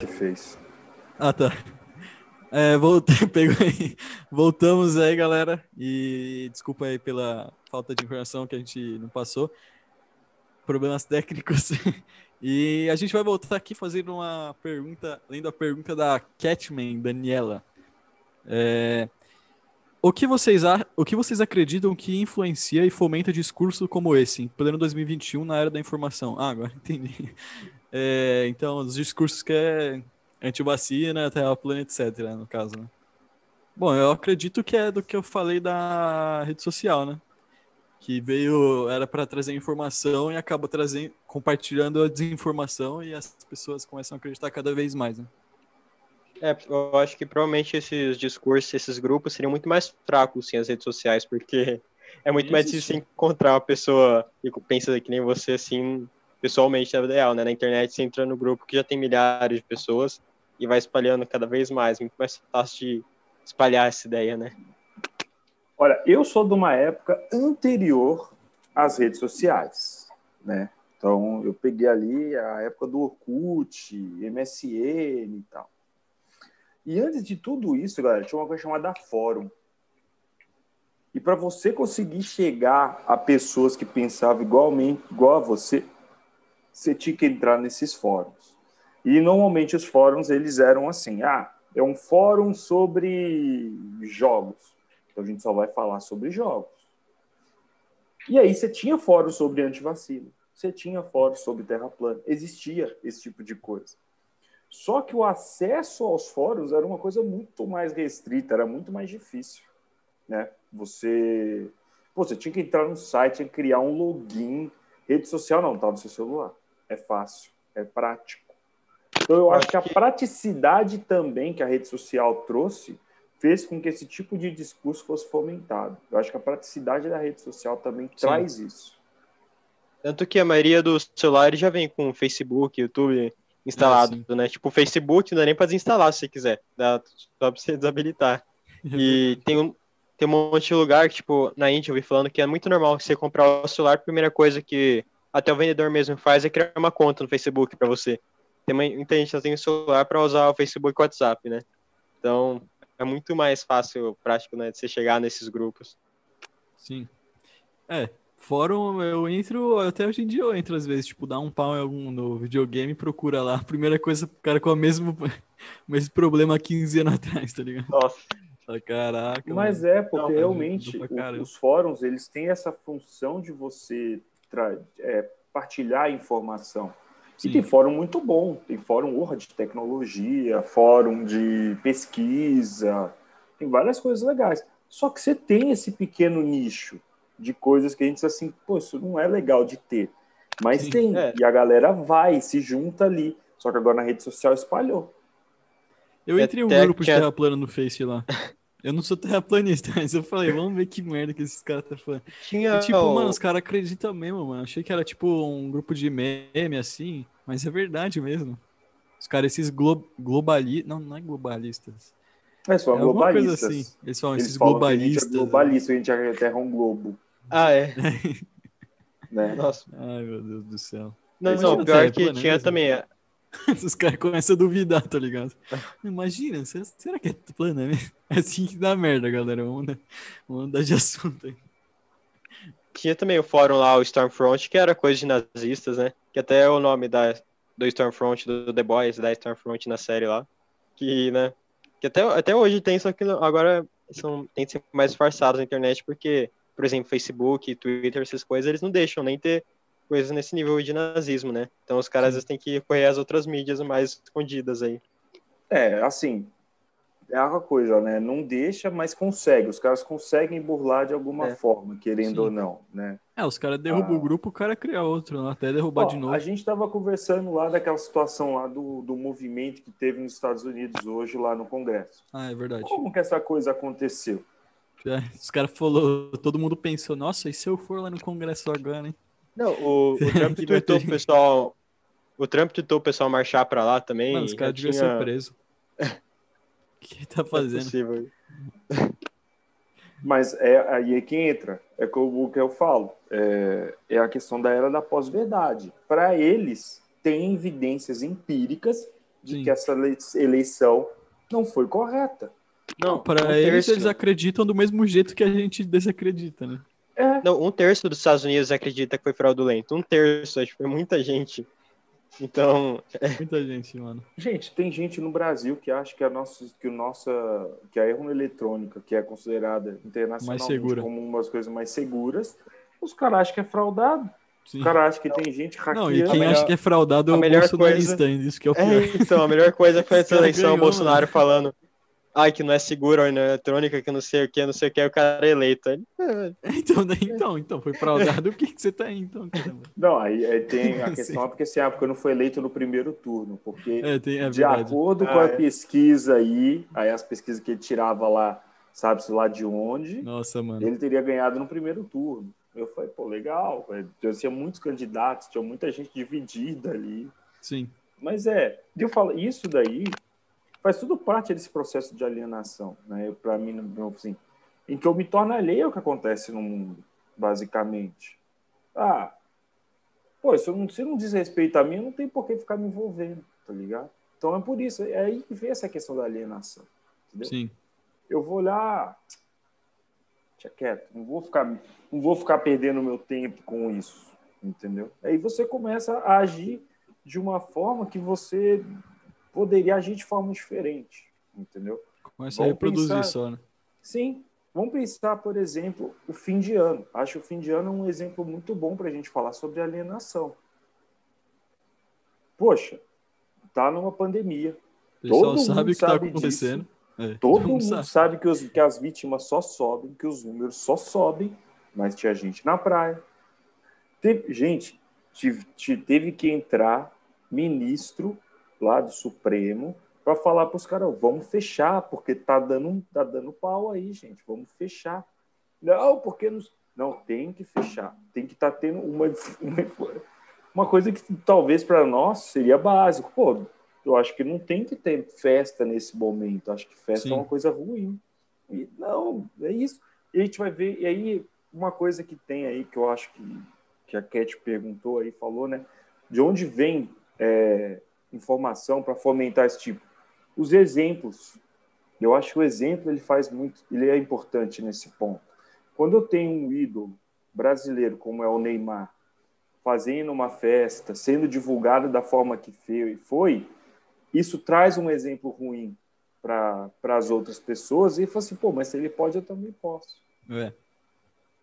que fez. Ah, tá. É, voltei, <laughs> aí. Voltamos aí, galera. E desculpa aí pela falta de informação que a gente não passou. Problemas técnicos. <laughs> E a gente vai voltar aqui fazendo uma pergunta, além da pergunta da Catman, Daniela. É, o, que vocês, o que vocês acreditam que influencia e fomenta discurso como esse, em pleno 2021, na era da informação? Ah, agora <laughs> entendi. É, então, os discursos que é anti-vacina, terra plana, etc, no caso, né? Bom, eu acredito que é do que eu falei da rede social, né? que veio, era para trazer informação e acaba trazendo, compartilhando a desinformação e as pessoas começam a acreditar cada vez mais, né? É, eu acho que provavelmente esses discursos, esses grupos seriam muito mais fracos sem as redes sociais, porque <laughs> é muito mais difícil encontrar uma pessoa que pensa que nem você, assim, pessoalmente na vida real, né? Na internet você entra no grupo que já tem milhares de pessoas e vai espalhando cada vez mais, muito mais fácil de espalhar essa ideia, né? Olha, eu sou de uma época anterior às redes sociais, né? Então, eu peguei ali a época do Orkut, MSN e tal. E antes de tudo isso, galera, tinha uma coisa chamada fórum. E para você conseguir chegar a pessoas que pensavam igualmente, igual a você, você tinha que entrar nesses fóruns. E normalmente os fóruns eles eram assim: ah, é um fórum sobre jogos. Então a gente só vai falar sobre jogos. E aí você tinha fórum sobre antivacina, você tinha fórum sobre terra plana, existia esse tipo de coisa. Só que o acesso aos fóruns era uma coisa muito mais restrita, era muito mais difícil, né? Você, pô, você tinha que entrar no site, criar um login, rede social não, tá no seu celular. É fácil, é prático. Então eu acho que a praticidade também que a rede social trouxe fez com que esse tipo de discurso fosse fomentado. Eu acho que a praticidade da rede social também Sim. traz isso. Tanto que a maioria dos celulares já vem com Facebook, YouTube instalado, é, né? Tipo, o Facebook não dá nem para desinstalar se você quiser, dá só para você desabilitar. E <laughs> tem um, tem um monte de lugar, tipo, na Índia eu vi falando que é muito normal você comprar o celular, a primeira coisa que até o vendedor mesmo faz é criar uma conta no Facebook para você. Tem muita gente que tem o celular para usar o Facebook e o WhatsApp, né? Então, é muito mais fácil, prático, né, de você chegar nesses grupos. Sim. É, fórum eu entro, até hoje em dia eu entro às vezes, tipo, dá um pau em algum no videogame, procura lá. Primeira coisa, o cara com o mesmo, <laughs> mesmo problema 15 anos atrás, tá ligado? Nossa. Caraca. Mas mano. é, porque Não, realmente os fóruns, eles têm essa função de você é, partilhar informação. Sim. E tem fórum muito bom, tem fórum honra de tecnologia, fórum de pesquisa, tem várias coisas legais. Só que você tem esse pequeno nicho de coisas que a gente diz assim, pô, isso não é legal de ter. Mas Sim, tem, é. e a galera vai, se junta ali. Só que agora na rede social espalhou. Eu entrei um grupo de terra plana no Face lá. <laughs> Eu não sou terraplanista, <laughs> mas eu falei, vamos ver que merda que esses caras tá falando. Tinha... E, tipo, mano, os caras acreditam mesmo, mano. Achei que era tipo um grupo de meme assim, mas é verdade mesmo. Os caras, esses glo globalistas. Não, não é globalistas. É só é globalistas. Coisa assim. Eles falam, Eles esses falam globalistas. Que a gente é globalista, a gente é a Terra um globo. Ah, é. <laughs> né? Nossa. Ai, meu Deus do céu. Não, não, pior que tinha também. É. <laughs> Os caras começam a duvidar, tá ligado? Imagina, será que é plana mesmo? <laughs> É assim que dá merda, galera. Vamos, dar, vamos mudar de assunto aí. Tinha também o fórum lá, o Stormfront, que era coisa de nazistas, né? Que até é o nome da, do Stormfront, do The Boys, da Stormfront na série lá. Que, né? Que até, até hoje tem, só que agora são, tem que ser mais disfarçados na internet, porque, por exemplo, Facebook, Twitter, essas coisas, eles não deixam nem ter coisas nesse nível de nazismo, né? Então os caras às vezes têm que correr as outras mídias mais escondidas aí. É, assim, é aquela coisa, né? Não deixa, mas consegue. Os caras conseguem burlar de alguma é. forma, querendo Sim. ou não, né? É, os caras derrubam ah. o grupo, o cara cria outro, né? até derrubar Ó, de novo. A gente estava conversando lá daquela situação lá do, do movimento que teve nos Estados Unidos hoje lá no Congresso. Ah, é verdade. Como que essa coisa aconteceu? É, os caras falou, todo mundo pensou, nossa, e se eu for lá no Congresso agora, hein? Não, o, o <laughs> Trump tweetou o pessoal. O Trump tweetou o pessoal marchar pra lá também. Mano, os caras deviam tinha... ser presos. o <laughs> que ele tá é fazendo? É <laughs> Mas é, aí é que entra. É como que eu falo. É, é a questão da era da pós-verdade. Para eles, tem evidências empíricas de Sim. que essa eleição não foi correta. Não, para eles, eles acreditam do mesmo jeito que a gente desacredita, né? É. Não, um terço dos Estados Unidos acredita que foi fraudulento. Um terço, acho que foi muita gente. Então. É. Muita gente, mano. Gente, tem gente no Brasil que acha que a nossa, que o nossa, que a urna eletrônica, que é considerada internacionalmente como uma das coisas mais seguras, os caras acham que é fraudado. Sim. Os caras acham que tem gente hackeando. Não, e quem melhor, acha que é fraudado é o bolsonarista, coisa... isso que é o pior. É, então, a melhor coisa foi <laughs> essa eleição, o Bolsonaro falando ai, que não é seguro a urna eletrônica, que não sei o que, não sei o que, o cara é eleito. Aí, é. <laughs> então, né, então, então, foi fraudado. o que, que você tá aí, então, caramba? <laughs> Não, aí, aí tem <laughs> a questão, porque assim, ah, porque eu não fui eleito no primeiro turno, porque é, tem, é de acordo ah, com a é. pesquisa aí, aí as pesquisas que ele tirava lá, sabe-se lá de onde, Nossa, mano. ele teria ganhado no primeiro turno. Eu falei, pô, legal, tinha muitos candidatos, tinha muita gente dividida ali. Sim. Mas é, eu falo, isso daí faz tudo parte desse processo de alienação, né? Para mim, assim, em que eu me torno alheio ao que acontece no mundo, basicamente. Ah, pô, se, não, se não diz respeito a mim, não tem por que ficar me envolvendo, tá ligado? Então é por isso, é aí que vem essa questão da alienação, entendeu? Sim. Eu vou olhar, tinha quieto, não vou ficar, não vou ficar perdendo meu tempo com isso, entendeu? Aí você começa a agir de uma forma que você poderia agir de forma diferente, entendeu? Começa a reproduzir pensar... só, né? Sim. Vamos pensar, por exemplo, o fim de ano. Acho que o fim de ano é um exemplo muito bom para a gente falar sobre alienação. Poxa, tá numa pandemia. O pessoal Todo sabe o que está acontecendo. É, Todo mundo sabe, sabe que, os, que as vítimas só sobem, que os números só sobem, mas tinha gente na praia. Teve, gente, teve que entrar ministro lá do Supremo para falar para os caras, vamos fechar, porque tá dando, tá dando pau aí, gente, vamos fechar. Não, porque não, não tem que fechar, tem que estar tá tendo uma, <laughs> uma, uma coisa que talvez para nós seria básico. Pô, eu acho que não tem que ter festa nesse momento, acho que festa Sim. é uma coisa ruim. E, não, é isso. E a gente vai ver, e aí uma coisa que tem aí que eu acho que, que a Cat perguntou aí, falou, né? De onde vem é, informação para fomentar esse tipo? Os exemplos. Eu acho que o exemplo ele faz muito, ele é importante nesse ponto. Quando eu tenho um ídolo brasileiro como é o Neymar, fazendo uma festa, sendo divulgado da forma que foi, isso traz um exemplo ruim para as outras pessoas e fala assim, pô, mas se ele pode, eu também posso. É.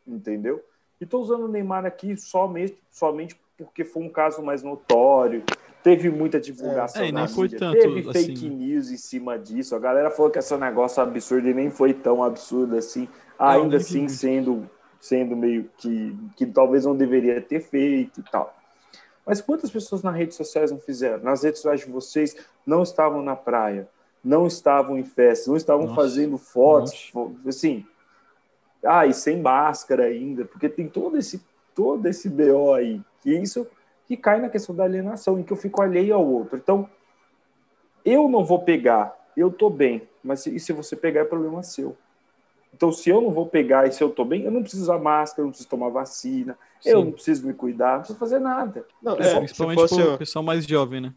Entendeu? E estou usando o Neymar aqui somente, somente porque foi um caso mais notório, teve muita divulgação. É, nem foi tanto. Teve fake assim. news em cima disso. A galera falou que esse negócio absurdo e nem foi tão absurdo assim. Ainda assim, sendo, sendo meio que, que talvez não deveria ter feito e tal. Mas quantas pessoas nas redes sociais não fizeram? Nas redes sociais de vocês não estavam na praia, não estavam em festa, não estavam Nossa. fazendo fotos, Nossa. assim. Ah, e sem máscara ainda, porque tem todo esse todo esse BO aí. E isso que cai na questão da alienação, em que eu fico alheio ao outro. Então, eu não vou pegar, eu tô bem, mas se, e se você pegar é problema seu. Então, se eu não vou pegar e se eu tô bem, eu não preciso usar máscara, eu não preciso tomar vacina, Sim. eu não preciso me cuidar, não preciso fazer nada. Não, é, principalmente fosse... o pessoal mais jovem, né?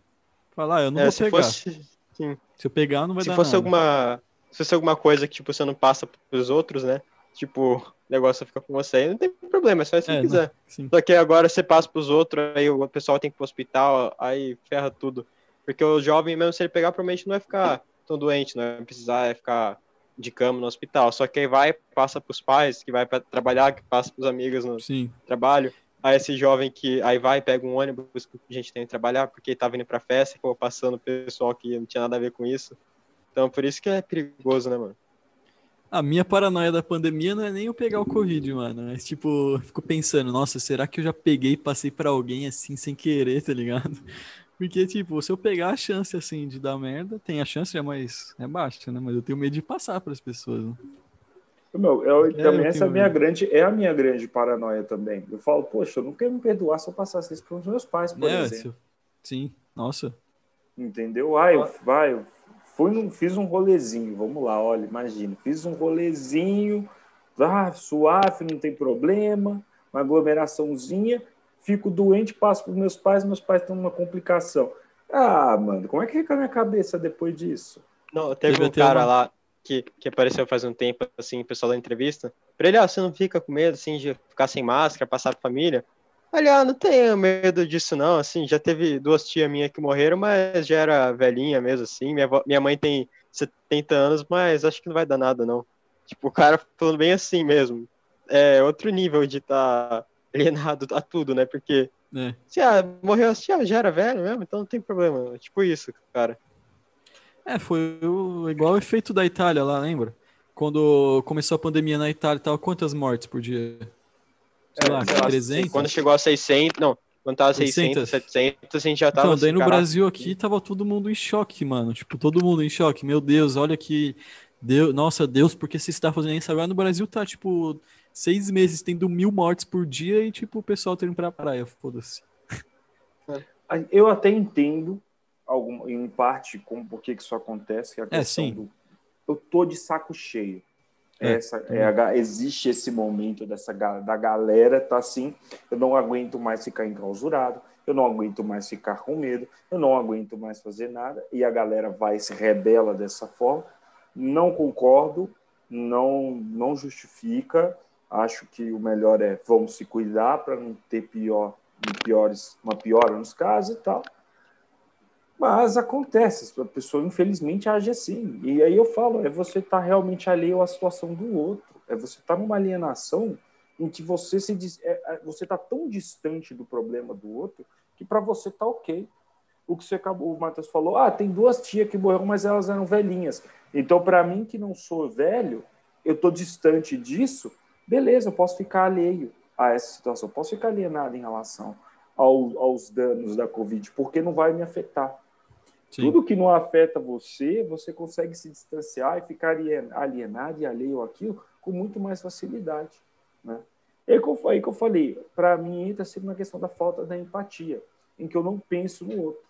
Falar, ah, eu não é, vou pegar. Fosse... Se eu pegar, não vai se dar fosse nada. Alguma... Se fosse alguma coisa que tipo, você não passa pros outros, né? Tipo, negócio fica com você, não tem problema, é só se é, quiser. Não, só que agora você passa pros outros, aí o pessoal tem que ir pro hospital, aí ferra tudo. Porque o jovem, mesmo se ele pegar, provavelmente não vai ficar tão doente, não vai precisar ficar de cama no hospital. Só que aí vai, passa pros pais, que vai para trabalhar, que passa pros amigos no Sim. trabalho. Aí esse jovem que aí vai, pega um ônibus que a gente tem que trabalhar, porque tá vindo pra festa, vou passando pessoal que não tinha nada a ver com isso. Então, por isso que é perigoso, né, mano? A minha paranoia da pandemia não é nem eu pegar o Covid, mano. Mas, tipo, eu fico pensando, nossa, será que eu já peguei e passei pra alguém assim sem querer, tá ligado? <laughs> Porque, tipo, se eu pegar a chance, assim, de dar merda, tem a chance, é mais é baixa, né? Mas eu tenho medo de passar para as pessoas. Né? Meu, eu, é, também eu essa é a minha grande, é a minha grande paranoia também. Eu falo, poxa, eu não quero me perdoar se eu passasse isso para os meus pais, por é, exemplo. Sim, nossa. Entendeu? Ah, eu, vai, eu Fui num, fiz um rolezinho, vamos lá, olha, imagina, fiz um rolezinho, ah, suave, não tem problema, uma aglomeraçãozinha, fico doente, passo para meus pais, meus pais estão numa complicação. Ah, mano, como é que fica a minha cabeça depois disso? Não, teve um cara uma... lá que, que apareceu faz um tempo, assim, o pessoal da entrevista. Pra ele, ah, você não fica com medo, assim, de ficar sem máscara, passar pra família? Aliás, não tenho medo disso, não. Assim, já teve duas tias minhas que morreram, mas já era velhinha mesmo, assim. Minha, minha mãe tem 70 anos, mas acho que não vai dar nada, não. Tipo, o cara falando bem assim mesmo. É outro nível de estar tá alienado a tudo, né? Porque é. se ah, morreu, ah, já era velho mesmo, então não tem problema. Tipo isso, cara. É, foi o, igual o efeito da Itália lá, lembra? Quando começou a pandemia na Itália, tava quantas mortes por dia? Sei é, lá, 300? Quando chegou a 600, não, quando tava 600, 700, a gente já tava... Então, daí assim, no Brasil aqui tava todo mundo em choque, mano. Tipo, todo mundo em choque. Meu Deus, olha que... Deus, nossa, Deus, por que você está fazendo isso? Agora no Brasil tá, tipo, seis meses tendo mil mortes por dia e, tipo, o pessoal tá indo pra praia, foda-se. Eu até entendo, algum, em parte, como por que isso acontece, que é a questão é, sim. do eu tô de saco cheio. É, Essa, é a, existe esse momento dessa da galera tá assim, eu não aguento mais ficar enclausurado, eu não aguento mais ficar com medo, eu não aguento mais fazer nada, e a galera vai se rebela dessa forma. Não concordo, não não justifica. Acho que o melhor é vamos se cuidar para não ter pior, piores, uma piora nos casos e tal. Mas acontece, a pessoa infelizmente age assim. E aí eu falo, é você estar tá realmente alheio à situação do outro. É você estar tá numa alienação em que você se é, é, você está tão distante do problema do outro que para você tá ok. O que você acabou, o Matheus falou, ah, tem duas tias que morreram, mas elas eram velhinhas. Então, para mim que não sou velho, eu tô distante disso, beleza, eu posso ficar alheio a essa situação, posso ficar alienado em relação ao, aos danos da Covid, porque não vai me afetar. Sim. Tudo que não afeta você, você consegue se distanciar e ficar alienado e alheio àquilo com muito mais facilidade. Né? É aí que eu, eu falei, para mim entra sempre na questão da falta da empatia, em que eu não penso no outro.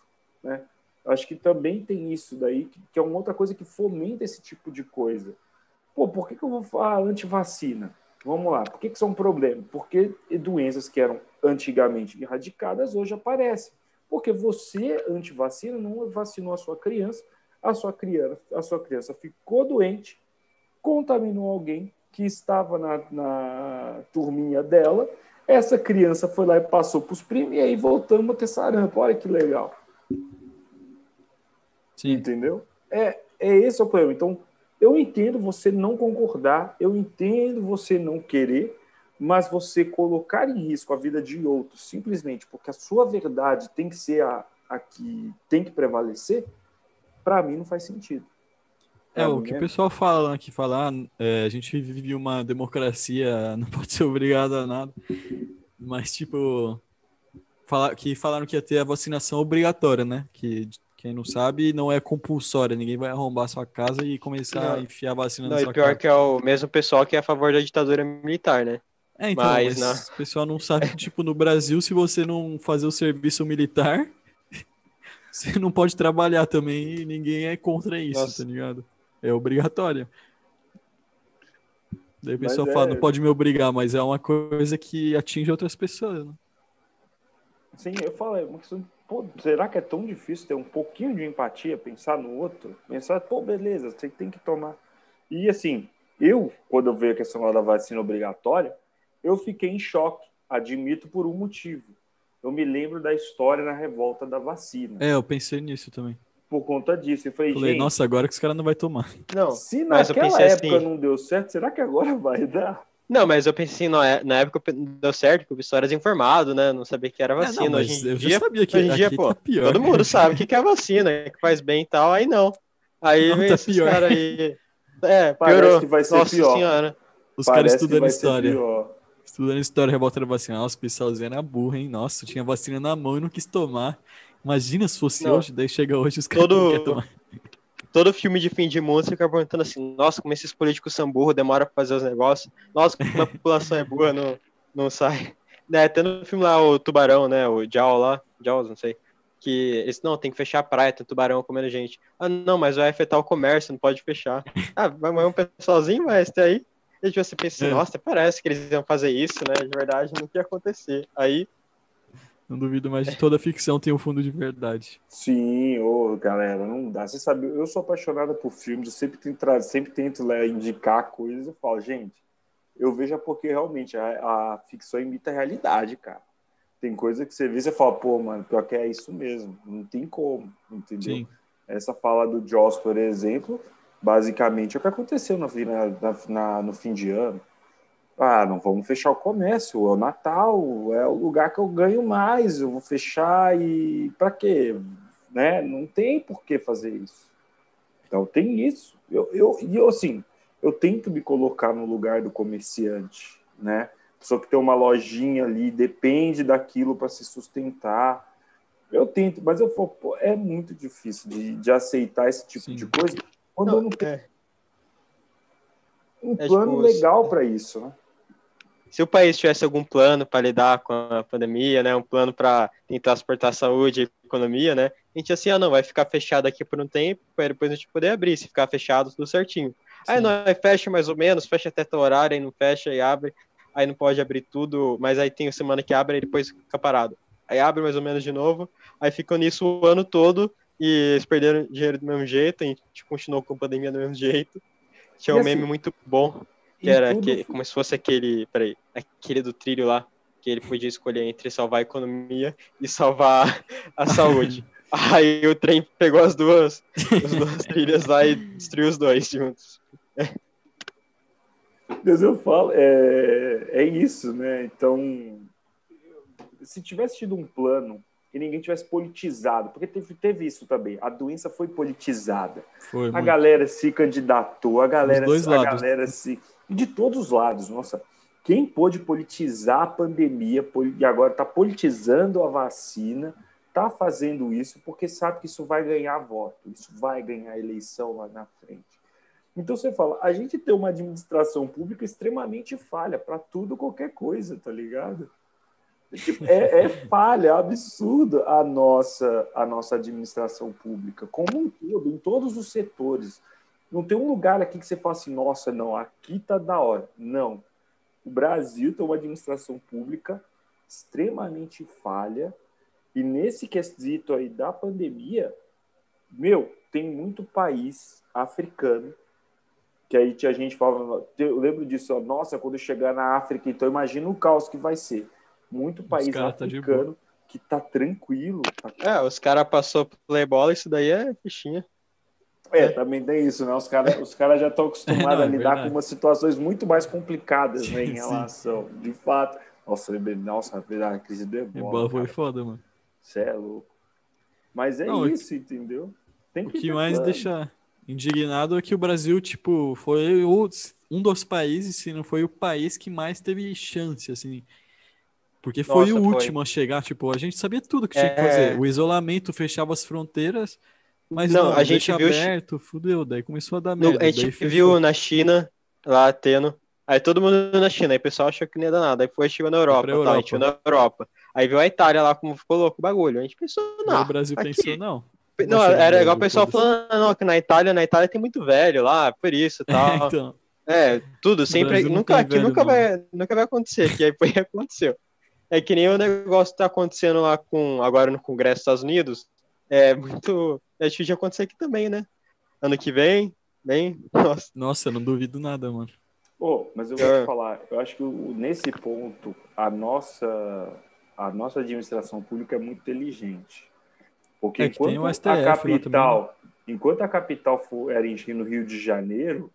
Né? Acho que também tem isso daí, que, é uma outra coisa que fomenta esse tipo de coisa. Pô, por que, que eu vou falar antivacina? Vamos lá, por que, que isso é um problema? Porque doenças que eram antigamente erradicadas hoje aparecem. Porque você, antivacina, não vacinou a sua criança, a sua criança, a sua criança ficou doente, contaminou alguém que estava na, na turminha dela, essa criança foi lá e passou para os primos, e aí voltamos a ter sarampo. Olha que legal. Sim. Entendeu? É, é esse o problema. Então, eu entendo você não concordar, eu entendo você não querer, mas você colocar em risco a vida de outros simplesmente porque a sua verdade tem que ser a, a que tem que prevalecer, para mim não faz sentido. É, o que o pessoal fala aqui, falar, é, a gente vive uma democracia, <laughs> não pode ser obrigado a nada, mas tipo, falar, que falaram que ia ter a vacinação obrigatória, né? Que quem não sabe, não é compulsória, ninguém vai arrombar sua casa e começar não. a enfiar a vacina não, na sua pior casa. que é o mesmo pessoal que é a favor da ditadura militar, né? É, então, mas, mas o pessoal não sabe que, tipo, no Brasil, se você não fazer o serviço militar, <laughs> você não pode trabalhar também e ninguém é contra isso, Nossa. tá ligado? É obrigatório. Daí o pessoal é... fala, não pode me obrigar, mas é uma coisa que atinge outras pessoas, né? Sim, eu falo, é uma questão pô, será que é tão difícil ter um pouquinho de empatia, pensar no outro? Pensar, pô, beleza, você tem que tomar. E assim, eu, quando eu vejo a questão da vacina obrigatória, eu fiquei em choque, admito por um motivo. Eu me lembro da história na revolta da vacina. É, eu pensei nisso também. Por conta disso. Eu falei, falei nossa, agora que os caras não vai tomar. Não, se naquela época assim... não deu certo, será que agora vai dar? Não, mas eu pensei, assim, é, na época deu certo, porque o pessoal era desinformado, né? Não sabia que era vacina. É, não, hoje em dia, sabia que hoje em dia, pô, tá todo mundo sabe o que é vacina, que faz bem e tal, aí não. Aí não, tá esses caras aí. É, Parece piorou. que vai ser Nossa pior. Senhora. Os caras estudando história. Estudando história, revolta vacinal, os pessoalzinhos era burro, hein? Nossa, tinha vacina na mão e não quis tomar. Imagina se fosse não. hoje, daí chega hoje os caras Todo... não querem tomar. Todo filme de fim de mundo você fica perguntando assim, nossa, como esses políticos são burros, demora pra fazer os negócios. Nossa, como a população é burra, não, não sai. <laughs> É, até no filme lá, o Tubarão, né? O Jaw lá, Jaws, não sei. Que esse não, tem que fechar a praia, tem tubarão comendo gente. Ah, não, mas vai afetar o comércio, não pode fechar. <laughs> Ah, vai morrer um pessoalzinho, mas até aí e você pensa assim, é. nossa, parece que eles iam fazer isso, né? De verdade, não ia acontecer. Aí. Não duvido mais de toda ficção tem um fundo de verdade. Sim, ô, galera, não dá. Você sabe, eu sou apaixonada por filmes, eu sempre tento, sempre tento né, indicar coisas. Eu falo, gente, eu vejo porque realmente a, a ficção imita a realidade, cara. Tem coisa que você vê e você fala, pô, mano, pior que é isso mesmo. Não tem como, entendeu? Sim. Essa fala do Joss, por exemplo, Basicamente, é o que aconteceu no, na, na, no fim de ano. Ah, não vamos fechar o comércio, é o Natal, é o lugar que eu ganho mais, eu vou fechar e para quê? Né? Não tem por que fazer isso. Então tem isso. Eu, eu, e eu, assim, eu tento me colocar no lugar do comerciante, né? Pessoa que tem uma lojinha ali, depende daquilo para se sustentar. Eu tento, mas eu falo, pô, é muito difícil de, de aceitar esse tipo Sim. de coisa quando não, não tenho é. um é plano tipo, legal para isso, né? Se o país tivesse algum plano para lidar com a pandemia, né, um plano para tentar suportar a saúde e a economia, né, a gente assim, ah, não, vai ficar fechado aqui por um tempo, para depois a gente poder abrir, se ficar fechado, tudo certinho. Sim. Aí não, aí fecha mais ou menos, fecha até tal horário, aí não fecha e abre, aí não pode abrir tudo, mas aí tem semana que abre e depois fica parado. Aí abre mais ou menos de novo, aí ficam nisso o ano todo e eles perderam dinheiro do mesmo jeito, a gente continuou com a pandemia do mesmo jeito. Tinha um assim, meme muito bom, que era tudo... que, como se fosse aquele, peraí, aquele do trilho lá, que ele podia escolher entre salvar a economia e salvar a saúde. <laughs> Aí o trem pegou as duas, as duas <laughs> trilhas lá e destruiu os dois juntos. Mas eu falo, é, é isso, né? Então, se tivesse tido um plano e ninguém tivesse politizado, porque teve, teve isso também, a doença foi politizada. Foi, a muito. galera se candidatou, a galera, a galera se. De todos os lados, nossa. Quem pôde politizar a pandemia e agora está politizando a vacina, está fazendo isso porque sabe que isso vai ganhar voto, isso vai ganhar eleição lá na frente. Então você fala, a gente tem uma administração pública extremamente falha para tudo, qualquer coisa, tá ligado? É, é falha, é absurda a nossa, a nossa administração pública, como um todo, em todos os setores. Não tem um lugar aqui que você fala assim, nossa, não, aqui tá da hora. Não. O Brasil tem uma administração pública extremamente falha, e nesse quesito aí da pandemia, meu, tem muito país africano que aí a gente fala, eu lembro disso, ó, nossa, quando chegar na África, então imagina o caos que vai ser muito país tá africano tá que tá tranquilo. Tá... É, os caras passou playbola, isso daí é fichinha. É, é, também tem isso, né? Os caras os cara já estão acostumados <laughs> a lidar verdade. com umas situações muito mais complicadas, né, em relação, sim. de fato. Nossa, nossa, a crise do ebola. foi foda, mano. Você é louco. Mas é Não, isso, entendeu? Tem que o que mais deixa indignado é que o Brasil, tipo, foi um dos países, se não foi o país que mais teve chance, assim, porque foi Nossa, o último foi. a chegar, tipo, a gente sabia tudo que tinha é... que fazer. O isolamento fechava as fronteiras, mas não, não a gente viu aberto, fudeu, daí começou a dar merda. a gente viu na China, lá tendo, aí todo mundo na China, aí o pessoal achou que não ia dar nada, aí foi a China na Europa, tá, Europa. a gente viu na Europa. Aí viu a Itália lá como ficou louco o bagulho, a gente pensou, não. o Brasil aqui... pensou, não. Não, era igual o pessoal falando, ah, não, que na Itália, na Itália tem muito velho lá, por isso <laughs> tal. então. É, tudo, sempre, nunca, aqui nunca vai, nunca vai acontecer, que aí foi <laughs> aconteceu. É que nem o negócio que tá acontecendo lá com agora no Congresso dos Estados Unidos. É muito. É difícil de acontecer aqui também, né? Ano que vem, bem. <laughs> Nossa, Nossa eu não duvido nada, mano. Oh, mas eu vou é. te falar, eu acho que nesse ponto a nossa a nossa administração pública é muito inteligente. Porque é enquanto STF, a capital, enquanto a capital for, era no Rio de Janeiro,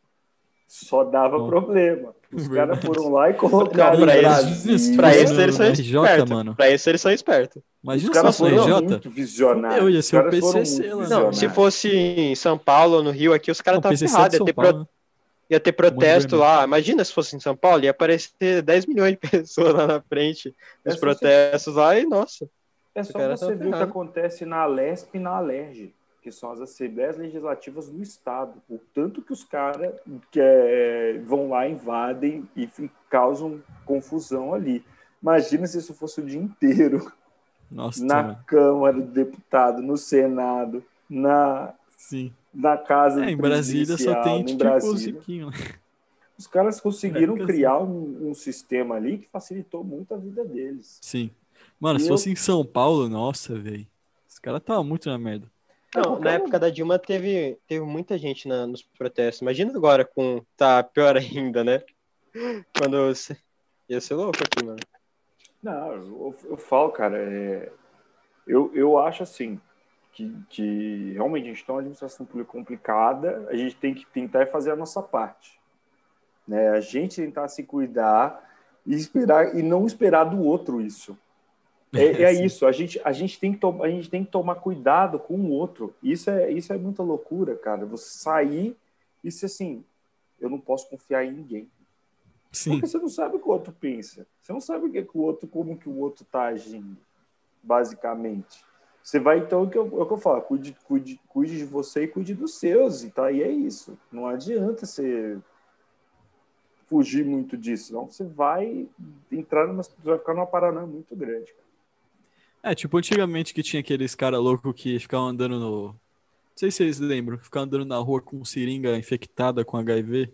só dava Bom, problema. Os <laughs> caras foram lá e colocaram não, pra eles, pra eles eles são espertos. Mano. Pra isso eles são espertos. Imagina Os caras foram RJ. muito visionários. Eu ia ser o PCC lá. Não, se fosse em São Paulo, no Rio, aqui, os caras estavam ferrados. Ia, ter pro... ia ter protesto lá. Imagina se fosse em São Paulo, ia aparecer <laughs> 10 milhões de pessoas lá na frente nos é protestos lá e, nossa. É só você ver o que acontece na Lesp e na Alerj que são as assembleias legislativas do Estado. O tanto que os caras que é, vão lá, invadem e causam confusão ali. Imagina se isso fosse o dia inteiro. Nossa, na. Câmara do Deputado, no Senado, na, Sim. na Casa é, Em Brasília só tem tipo Brasília. Os caras conseguiram é, criar um, um, sistema ali que facilitou muito a vida deles. Sim. Mano, e se eu... fosse em São Paulo, nossa, velho. Os caras estavam muito na merda. Não, na época da Dilma teve, teve muita gente na, nos protestos. Imagina agora com. Tá pior <laughs> ainda, né? Quando. Ia ser louco aqui, mano. Não, eu, eu falo, cara, é... eu, eu acho assim. Que, que realmente a gente tem uma administração pública complicada, a gente tem que tentar fazer a nossa parte. Né? A gente tentar se cuidar e esperar e não esperar do outro isso. É, é <laughs> isso, a gente, a, gente tem que a gente tem que tomar cuidado com o outro. Isso é, isso é muita loucura, cara. Você sair e ser assim, eu não posso confiar em ninguém. Sim. Porque você não sabe o que o outro pensa. Você não sabe o que, que o outro, como que o outro está agindo, basicamente. Você vai, então, é o que eu, é o que eu falo, cuide, cuide, cuide de você e cuide dos seus, e tá? E é isso. Não adianta você fugir muito disso, não. Você vai entrar numa, vai ficar numa paranoia muito grande. Cara. É, tipo, antigamente que tinha aqueles cara louco que ficavam andando no. Não sei se vocês lembram, ficavam andando na rua com seringa infectada com HIV.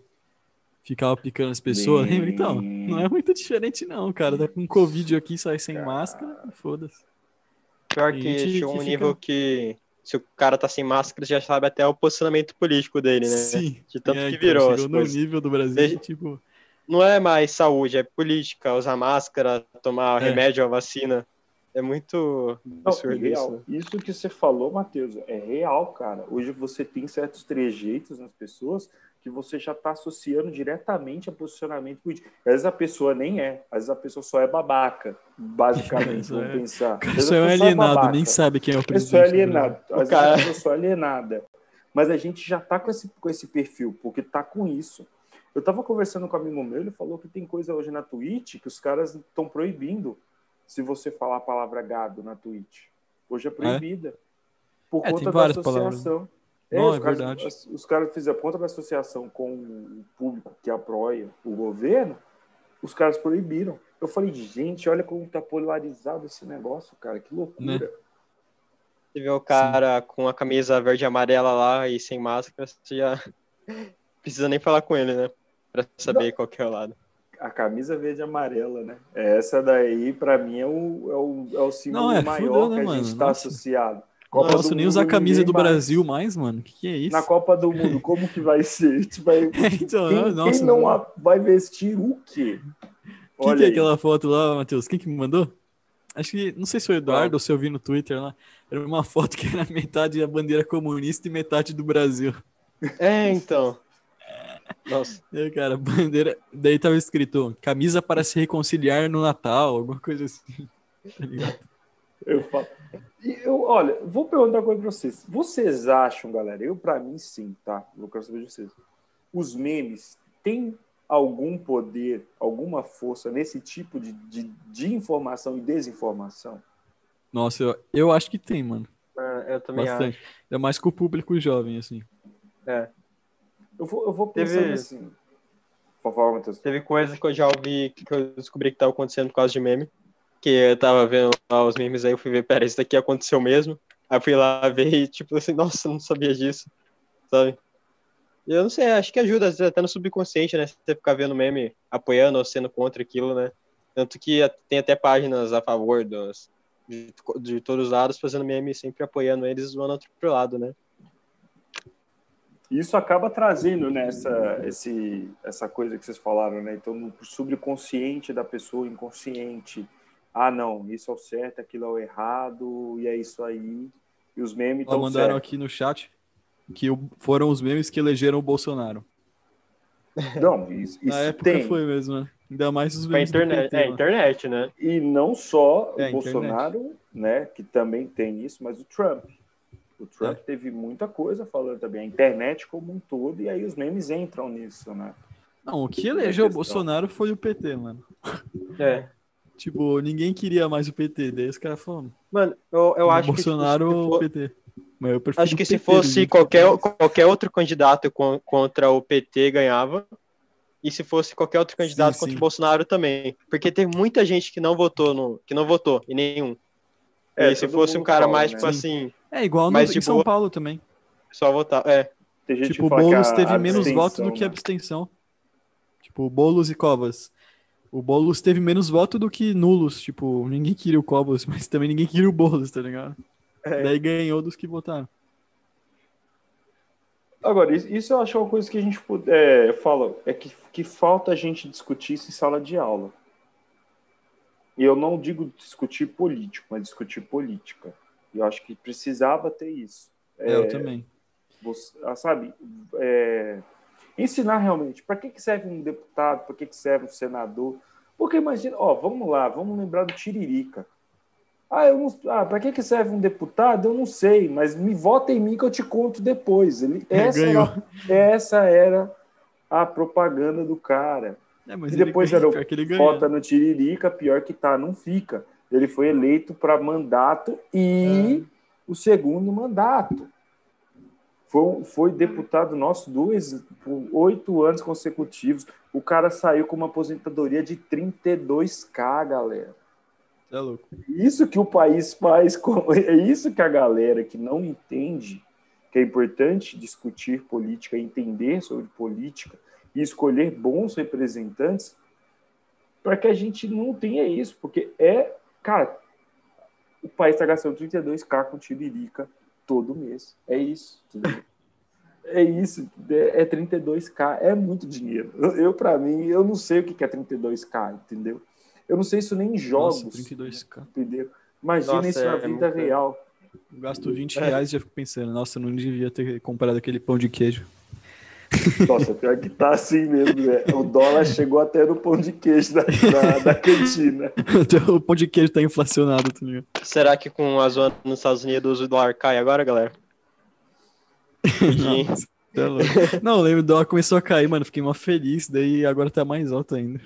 Ficava picando as pessoas. Lembra? Então, não é muito diferente, não, cara. Tá com Covid aqui, sai sem máscara, foda-se. Pior que chegou um nível que se o cara tá sem máscara, já sabe até o posicionamento político dele, né? Sim. De tanto é, que então, virou. Chegou no coisas. nível do Brasil, Desde... tipo não é mais saúde, é política, usar máscara, tomar é. remédio, a vacina. É muito absurdo não, isso. Isso que você falou, Matheus, é real, cara. Hoje você tem certos trejeitos nas pessoas que você já está associando diretamente a posicionamento político. Às vezes a pessoa nem é, às vezes a pessoa só é babaca, basicamente, vamos é. pensar. A pessoa é alienado, nem sabe quem é o presidente. A pessoa é alienado, às vezes cara... a pessoa só é alienada. Mas a gente já está com esse, com esse perfil, porque está com isso. Eu estava conversando com um amigo meu, ele falou que tem coisa hoje na Twitch que os caras estão proibindo se você falar a palavra gado na Twitch. Hoje é, é? proibida. É? Por é, conta da associação. É, Não, os, é caras, verdade. os caras fizeram conta da associação com o público que apoia o governo, os caras proibiram. Eu falei, gente, olha como tá polarizado esse negócio, cara, que loucura. Né? Você vê o cara Sim. com a camisa verde e amarela lá e sem máscara, você já <laughs> precisa nem falar com ele, né? para saber Não. qual que é o lado. A camisa verde e amarela, né? Essa daí, para mim, é o, é o, é o símbolo Não, é maior né, que a gente está associado. Copa Nossa, nem usar a camisa do. Brasil mais, mano. O que, que, é isso? Na Copa do Mundo, como que vai ser? <laughs> Tipo, vai... <laughs> então, quem, nossa, quem não mano. vai vestir o quê? O que, que é aquela foto lá, Matheus? Quem que me mandou? Acho que, não sei se foi o Eduardo ou se eu vi no Twitter lá. Era uma <laughs> foto que era metade a bandeira comunista e metade do Brasil. É, então. Nossa. É, cara, bandeira. Daí tava escrito camisa para se reconciliar no Natal, alguma coisa assim. <laughs> Tá ligado? Eu falo. Eu, olha, vou perguntar uma coisa pra vocês. Vocês acham, galera? Eu, para mim, sim, tá? Eu quero saber de vocês. Os memes têm algum poder, alguma força nesse tipo de, de, de informação e desinformação? Nossa, eu, eu acho que tem, mano. É, eu também Bastante. acho. É mais com o público jovem, assim. É. Eu vou, eu vou pensando teve, assim. Por favor, Matheus. Teve coisas que eu já ouvi que eu descobri que estava acontecendo por causa de meme. Que eu tava vendo lá os memes aí, eu fui ver, pera, isso daqui aconteceu mesmo. Aí fui lá <laughs> ver e, tipo assim, nossa, não sabia disso, sabe? Eu não sei, acho que ajuda, até no subconsciente, né? Você ficar vendo meme apoiando ou sendo contra aquilo, né? Tanto que tem até páginas a favor dos, de, de todos os lados fazendo meme, sempre apoiando eles e zoando outro lado, né? Isso acaba trazendo nessa né, esse, essa coisa que vocês falaram, né? Então, no subconsciente da pessoa, inconsciente, ah, não, isso é o certo, aquilo é o errado, e é isso aí. E os memes estão mandaram certo. aqui no chat que foram os memes que elegeram o Bolsonaro. <laughs> Não, isso, isso Na época tem. foi mesmo, né? Ainda mais os memes internet, PT, É, internet, né? E não só é, o Bolsonaro, internet. né, que também tem isso, mas o Trump. O Trump é. teve muita coisa falando também, a internet como um todo, e aí os memes entram nisso, né? Não, o que elegeu o Bolsonaro foi o PT, mano. É. Tipo, ninguém queria mais o PT, daí os caras falaram. Mano, eu, eu acho Bolsonaro que. Bolsonaro ou PT. Mas eu acho que se fosse qualquer, qualquer outro candidato contra o PT ganhava. E se fosse qualquer outro candidato sim, contra sim. o Bolsonaro também. Porque tem muita gente que não votou no, que não votou em nenhum. É, e se fosse um cara fala, mais, né? tipo assim, é, igual no, em São Paulo também. Só votar, é. tipo, o Boulos teve menos voto do que a né? abstenção. Tipo, Boulos e Covas. O Boulos teve menos voto do que nulos. Tipo, ninguém queria o Covas, <laughs> mas também ninguém queria o Boulos, tá ligado? É. Daí ganhou dos que votaram. Agora, isso eu acho uma coisa que a gente é, fala, é que, que falta a gente discutir isso em sala de aula. E eu não digo discutir político, mas discutir política. Eu acho que precisava ter isso. É, eu também. Você, ah, sabe, é, ensinar realmente para que, que serve um deputado, para que, que serve um senador. Porque imagina, ó, vamos lá, vamos lembrar do Tiririca. Ah, eu não, ah, para que, que serve um deputado? Eu não sei, mas me vota em mim que eu te conto depois. Ele, <laughs> essa, era, essa era a propaganda do cara. É, e depois era o vota no Tiririca, pior que tá, não fica. Ele foi eleito para mandato e é. o segundo mandato. Foi, foi deputado nosso dois, por oito anos consecutivos. O cara saiu com uma aposentadoria de 32k, galera. É louco. Isso que o país faz, com... é isso que a galera que não entende que é importante discutir política, entender sobre política e escolher bons representantes para que a gente não tenha isso, porque é, cara, o país está gastando 32k com tiririca todo mês. É isso. Entendeu? <laughs> É isso, é 32k, é muito dinheiro. Eu, para mim, eu não sei o que é 32k, entendeu? Eu não sei isso nem em jogos. Nossa, 32k. Entendeu? Imagina nossa, isso na é, vida é real. Eu gasto 20 é. reais e já fico pensando, nossa, eu não devia ter comprado aquele pão de queijo. Nossa, pior que tá assim mesmo, né? O dólar chegou até no pão de queijo da, da, da cantina. o pão de queijo tá inflacionado, tá ligado? Será que com a zona nos Estados Unidos o dólar cai agora, galera? não, não, lembro, o dólar começou a cair, mano. Fiquei mó feliz, daí agora tá mais alto ainda.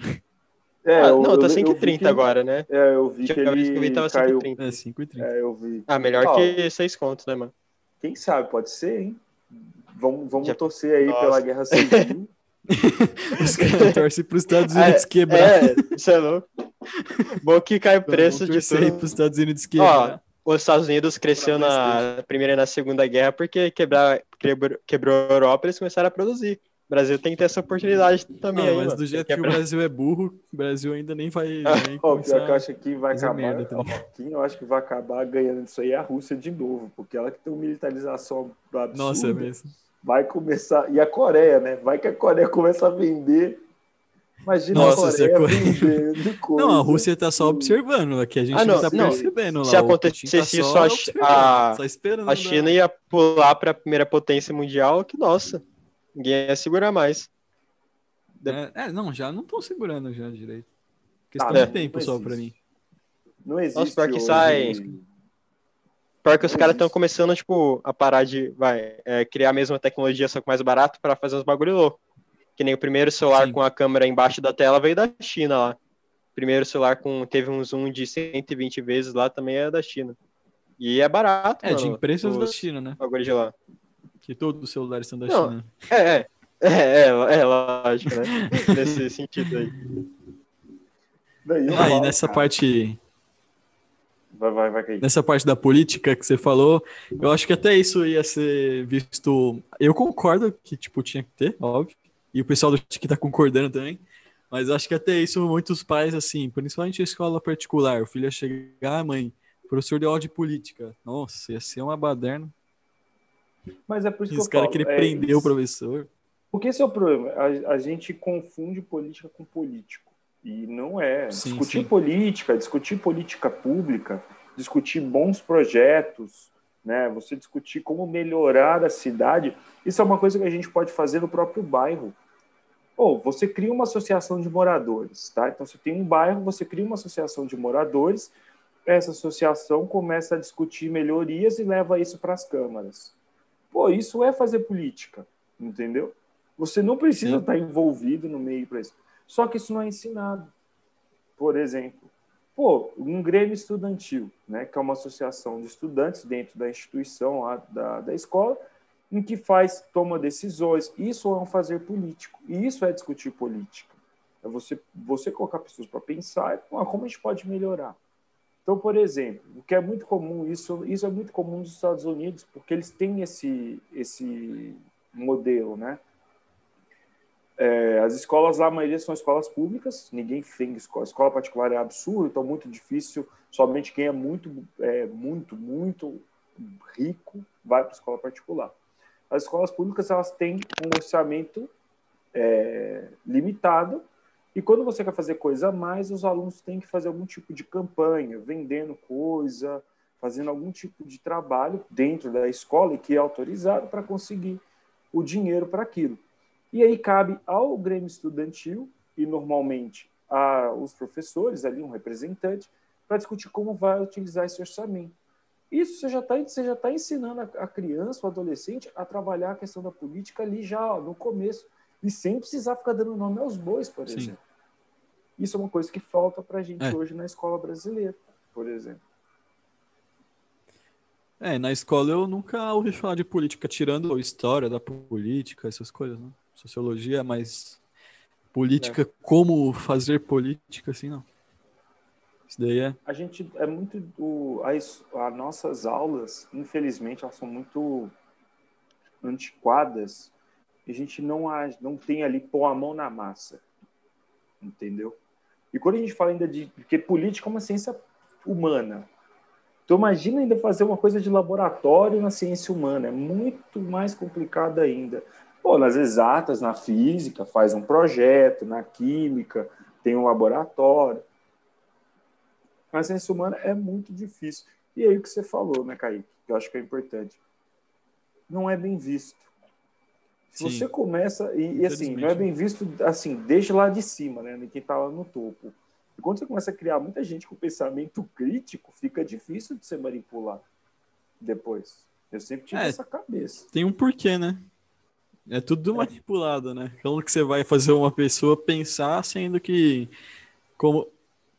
É, ah, eu, não, tá 5,30 que... agora, né? É, eu vi que ele que eu vi tava caiu. 5,30. É, 5,30. É, eu vi. Ah, melhor oh, que 6 contos, né, mano? Quem sabe, pode ser, hein? Vamos, vamos Já... torcer aí Nossa. pela Guerra Civil. <laughs> Os caras torcem para os Estados Unidos é, quebrar. É, isso é louco. Bom que cai o preço de tudo. para os Estados Unidos quebrar. Ó, os Estados Unidos cresceu na Primeira e na Segunda Guerra porque quebrar, quebrou, quebrou a Europa e eles começaram a produzir. O Brasil tem que ter essa oportunidade também. Não, aí, mas mano. do jeito que, que o Brasil é burro, o Brasil ainda nem vai. Nem oh, pior que eu acho que vai acabar. Quem eu acho que vai acabar ganhando isso aí é a Rússia de novo, porque ela que tem uma militarização absurda. Nossa, é mesmo. Vai começar. E a Coreia, né? Vai que a Coreia começa a vender. Imagina Nossa, a Coreia vendendo coisa. <laughs> Não, a Rússia tá só observando, aqui a gente ah, não, não tá não. percebendo Se lá. acontecesse tá isso, a, a, a China ia pular para a primeira potência mundial, que nossa. Ninguém ia segurar mais. É, é não, já não estão segurando já direito. Questão ah, de tempo só para mim. Não existe. Nossa, pior que sai. Pior que os caras estão começando, tipo, a parar de vai, é, criar a mesma tecnologia, só que mais barato, para fazer uns bagulho louco. Que nem o primeiro celular Sim. com a câmera embaixo da tela veio da China lá. O primeiro celular com teve um zoom de 120 vezes lá também é da China. E é barato. É, mano, de empresas da China, né? Bagulho de lá. Que todos os celulares são da Não, China. É, é, é, é, é lógico, né? <laughs> Nesse sentido aí. Daí, aí, nessa cara. parte. Vai, vai, vai cair. Nessa parte da política que você falou, eu acho que até isso ia ser visto. Eu concordo que, tipo, tinha que ter, óbvio. E o pessoal do que tá concordando também. Mas acho que até isso muitos pais, assim, principalmente a escola particular, o filho ia chegar, ah, mãe, professor de aula de política. Nossa, ia ser uma baderna. Mas é por isso que Os caras queriam é prender isso. o professor. Porque esse é o problema. A, a, gente confunde política com político. E não é. Sim, discutir sim. política, discutir política pública, discutir bons projetos, né? Você discutir como melhorar a cidade. Isso é uma coisa que a gente pode fazer no próprio bairro. Ou você cria uma associação de moradores, tá? Então você tem um bairro, você cria uma associação de moradores, essa associação começa a discutir melhorias e leva isso para as câmaras. Pô, isso é fazer política, entendeu? Você não precisa Sim. estar envolvido no meio para isso. Só que isso não é ensinado. Por exemplo, pô, um Grêmio Estudantil, né, que é uma associação de estudantes dentro da instituição lá, da, da escola, em que faz, toma decisões. Isso é um fazer político. E isso é discutir política. É você, você colocar pessoas para pensar como a gente pode melhorar. Então, por exemplo, o que é muito comum, isso, isso é muito comum nos Estados Unidos, porque eles têm esse, esse modelo, né? É, as escolas lá, a maioria são escolas públicas, ninguém tem escola. Escola particular é absurdo, então muito difícil. Somente quem é muito, é, muito, muito rico vai para a escola particular. As escolas públicas elas têm um orçamento é, limitado e quando você quer fazer coisa a mais, os alunos têm que fazer algum tipo de campanha, vendendo coisa, fazendo algum tipo de trabalho dentro da escola e que é autorizado para conseguir o dinheiro para aquilo. E aí cabe ao Grêmio Estudantil e normalmente a os professores ali, um representante, para discutir como vai utilizar esse orçamento. Isso você já está você já tá ensinando a, a criança, o adolescente, a trabalhar a questão da política ali já ó, no começo, e sem precisar ficar dando nome aos bois, por Sim. exemplo. Isso é uma coisa que falta para a gente é. hoje na escola brasileira, por exemplo. É, na escola eu nunca ouvi falar de política, tirando história da política, essas coisas, né? Sociologia, mas política, é. como fazer política, assim, não. Isso daí é. A gente é muito. do as, as nossas aulas, infelizmente, elas são muito antiquadas. E a gente não, não tem ali pôr a mão na massa. Entendeu? E quando a gente fala ainda de. Porque política é uma ciência humana. Então, imagina ainda fazer uma coisa de laboratório na ciência humana. É muito mais complicado ainda. Pô, nas exatas, na física, faz um projeto, na química, tem um laboratório. Na ciência humana é muito difícil. E aí o que você falou, né, Kaique? Que eu acho que é importante. Não é bem visto. Sim. você começa, e, e assim, não é bem visto assim, desde lá de cima, né? Quem está lá no topo. E quando você começa a criar muita gente com pensamento crítico, fica difícil de você manipular depois. Eu sempre tive é, essa cabeça. Tem um porquê, né? É tudo manipulado, né? Como que você vai fazer uma pessoa pensar, sendo que como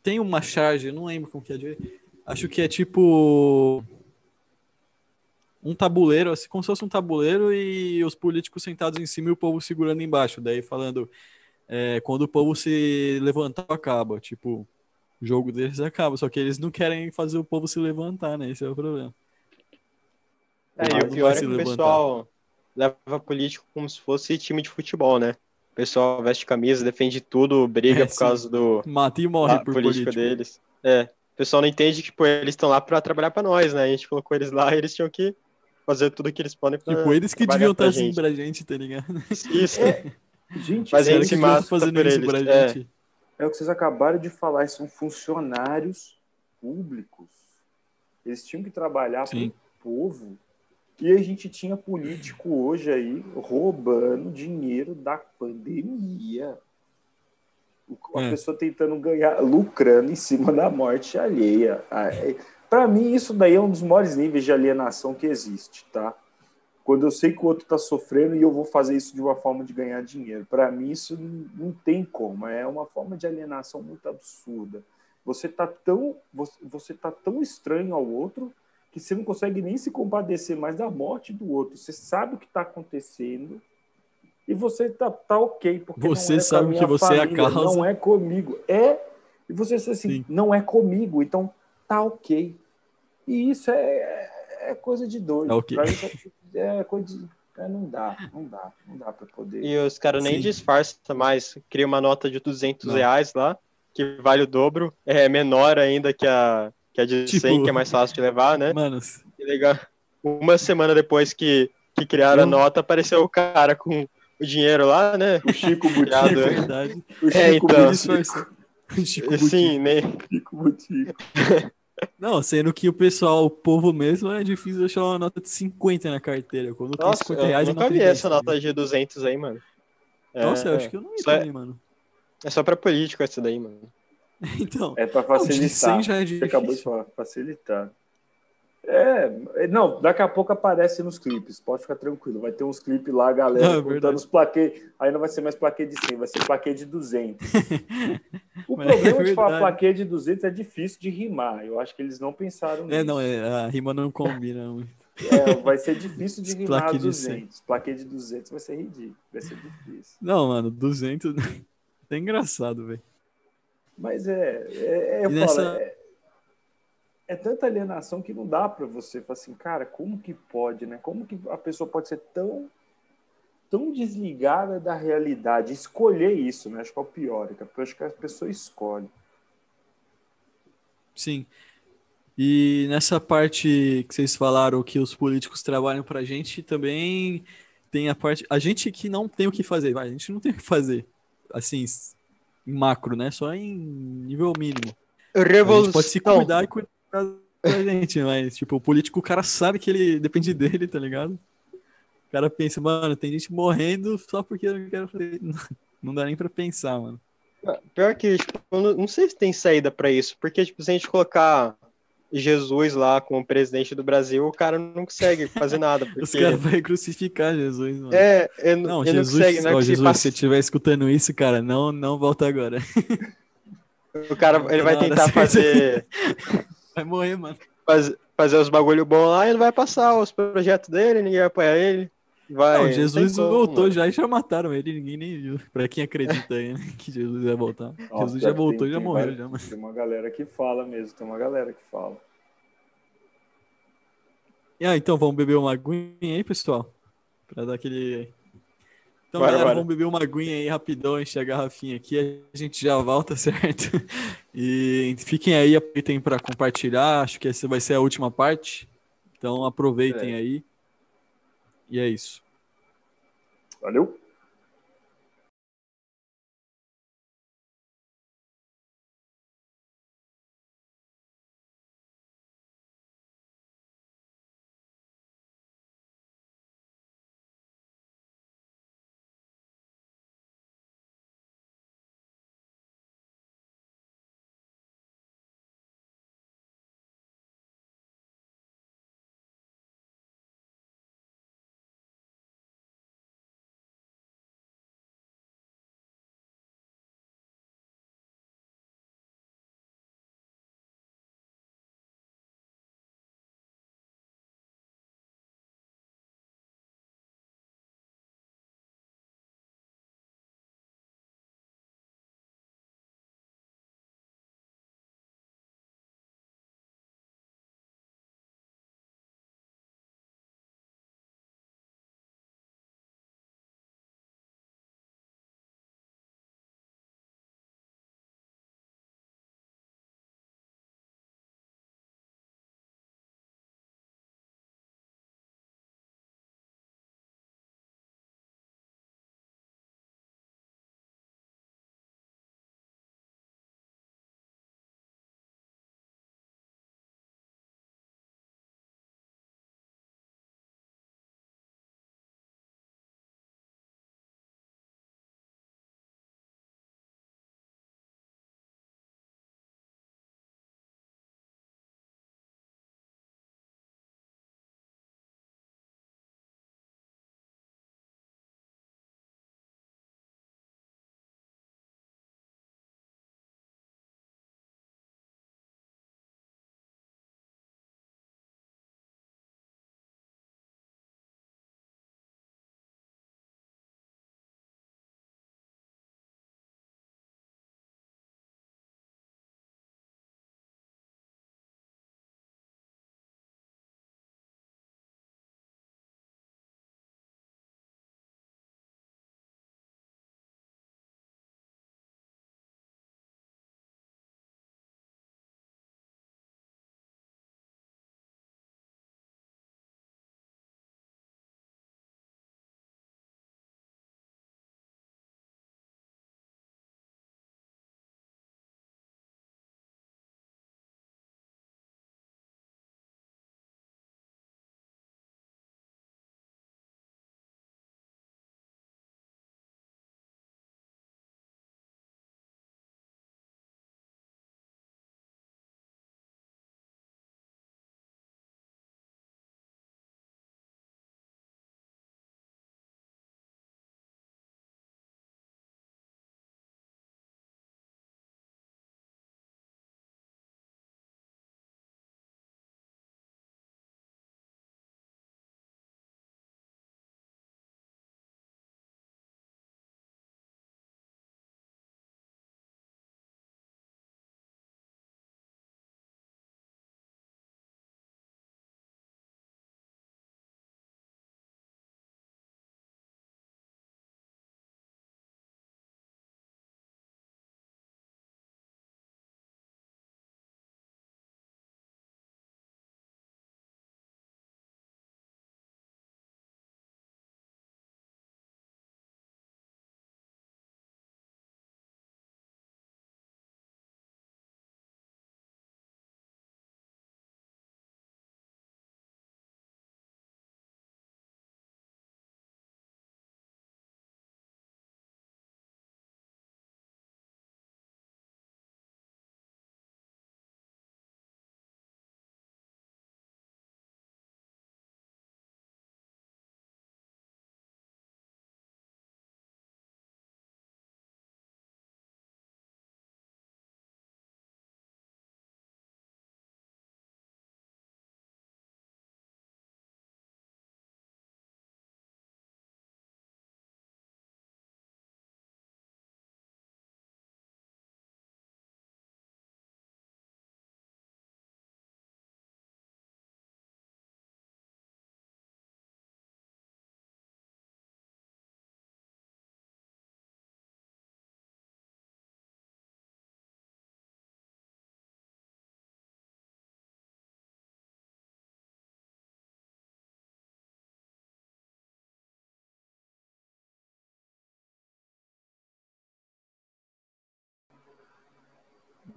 tem uma charge, não lembro como que é. Acho que é tipo um tabuleiro, assim, como se fosse um tabuleiro e os políticos sentados em cima e o povo segurando embaixo, daí falando é, quando o povo se levantar, acaba. Tipo, o jogo deles acaba. Só que eles não querem fazer o povo se levantar, né? Esse é o problema. É, e o pior é que o pessoal leva político como se fosse time de futebol, né? O pessoal veste camisa, defende tudo, briga é, por causa do. Mata e morre por política deles. É. O pessoal não entende que tipo, eles estão lá para trabalhar para nós, né? A gente colocou eles lá e eles tinham que fazer tudo que eles podem pra Tipo, eles que deviam estar assim pra gente, tá ligado? Isso. É, Gente, mas a gente mata fazendo isso pra é. gente. É o que vocês acabaram de falar, são funcionários públicos. Eles tinham que trabalhar para o povo. E a gente tinha político hoje aí roubando dinheiro da pandemia. A é. pessoa tentando ganhar, lucrando em cima da morte alheia. É, para mim, isso daí é um dos maiores níveis de alienação que existe, tá? quando eu sei que o outro está sofrendo e eu vou fazer isso de uma forma de ganhar dinheiro. Para mim, isso não, tem como. É uma forma de alienação muito absurda. Você está tão, você tá tão estranho ao outro que você não consegue nem se compadecer mais da morte do outro. Você sabe o que está acontecendo e você tá, tá ok. Porque você é sabe que você família, é a causa. Não é comigo. É. E você diz assim, Sim. não é comigo, então tá ok. E isso é, é coisa de doido. É okay. é coisa de. É, não dá, não dá, não dá para poder. E os caras nem disfarçam mais, cria uma nota de 200 não. reais lá, que vale o dobro, é menor ainda que a, que a de tipo... 100, que é mais fácil de levar, né? Legal. Uma semana depois que, que criaram Eu... a nota, apareceu o cara com o dinheiro lá, né? O Chico Butico. é verdade. O Chico é, então, Butico. Chico Sim, né? Chico Butico. <laughs> Não, sendo que o pessoal, o povo mesmo, é difícil achar uma nota de 50 na carteira. Quando Nossa, tem 50 reais, eu nunca vi essa nota de 200 aí, mano. Nossa, é, eu acho que eu não vi também, é, mano. É só pra político essa daí, mano. <laughs> então. É pra facilitar. Não, já é Você acabou de falar, facilitar. É, não, daqui a pouco aparece nos clipes, pode ficar tranquilo. Vai ter uns clipes lá, galera, não, contando os plaquês. Aí não vai ser mais plaquê de 100, vai ser plaquê de 200. <laughs> o Mas problema é de falar plaquê de 200 é difícil de rimar. Eu acho que eles não pensaram nisso. É, não, é, a rima não combina muito. É, vai ser difícil de <laughs> rimar plaquê 200. De plaquê de 200 vai ser ridículo, vai ser difícil. Não, mano, 200 é engraçado, velho. Mas é, é, é eu nessa... falo, é, é tanta alienação que não dá para você falar assim, cara, como que pode, né? Como que a pessoa pode ser tão tão desligada da realidade, escolher isso, né? Acho que é o pior, porque acho que a pessoa escolhe. Sim. E nessa parte que vocês falaram que os políticos trabalham para a gente, também tem a parte. A gente que não tem o que fazer, vai, a gente não tem o que fazer, assim, macro, né? Só em nível mínimo. Revolução. A gente pode se cuidar e cuidar pra <laughs> gente, mas, tipo, o político, o cara sabe que ele depende dele, tá ligado? O cara pensa, mano, tem gente morrendo só porque eu não quero fazer. <laughs> Não dá nem pra pensar, mano. Pior que, tipo, não sei se tem saída para isso, porque, tipo, se a gente colocar Jesus lá como presidente do Brasil, o cara não consegue fazer nada. <laughs> Porque... Os caras vão crucificar Jesus, mano. É, eu, não, eu Jesus, não consegue, né? Ó, Jesus, passa... se você estiver escutando isso, cara, não, não volta agora. O cara, ele vai tentar fazer... <laughs> Vai morrer, mano. Faz, fazer os bagulho bom lá e ele vai passar os projetos dele, ninguém vai apoiar ele. Vai, não, Jesus como, voltou mano. já e já mataram ele, ninguém nem viu. Pra quem acredita aí, né, que Jesus vai voltar. Nossa, Jesus já voltou e já morreu. já, mas... Tem uma galera que fala mesmo, tem uma galera que fala. E ah, então vamos beber uma aguinha aí, pessoal? Pra dar aquele. Então, bora, galera, bora. vamos beber uma aguinha aí rapidão, encher a garrafinha aqui, a gente já volta, <laughs> certo? E fiquem aí, aproveitem para compartilhar, acho que essa vai ser a última parte. Então aproveitem é. aí. E é isso. Valeu.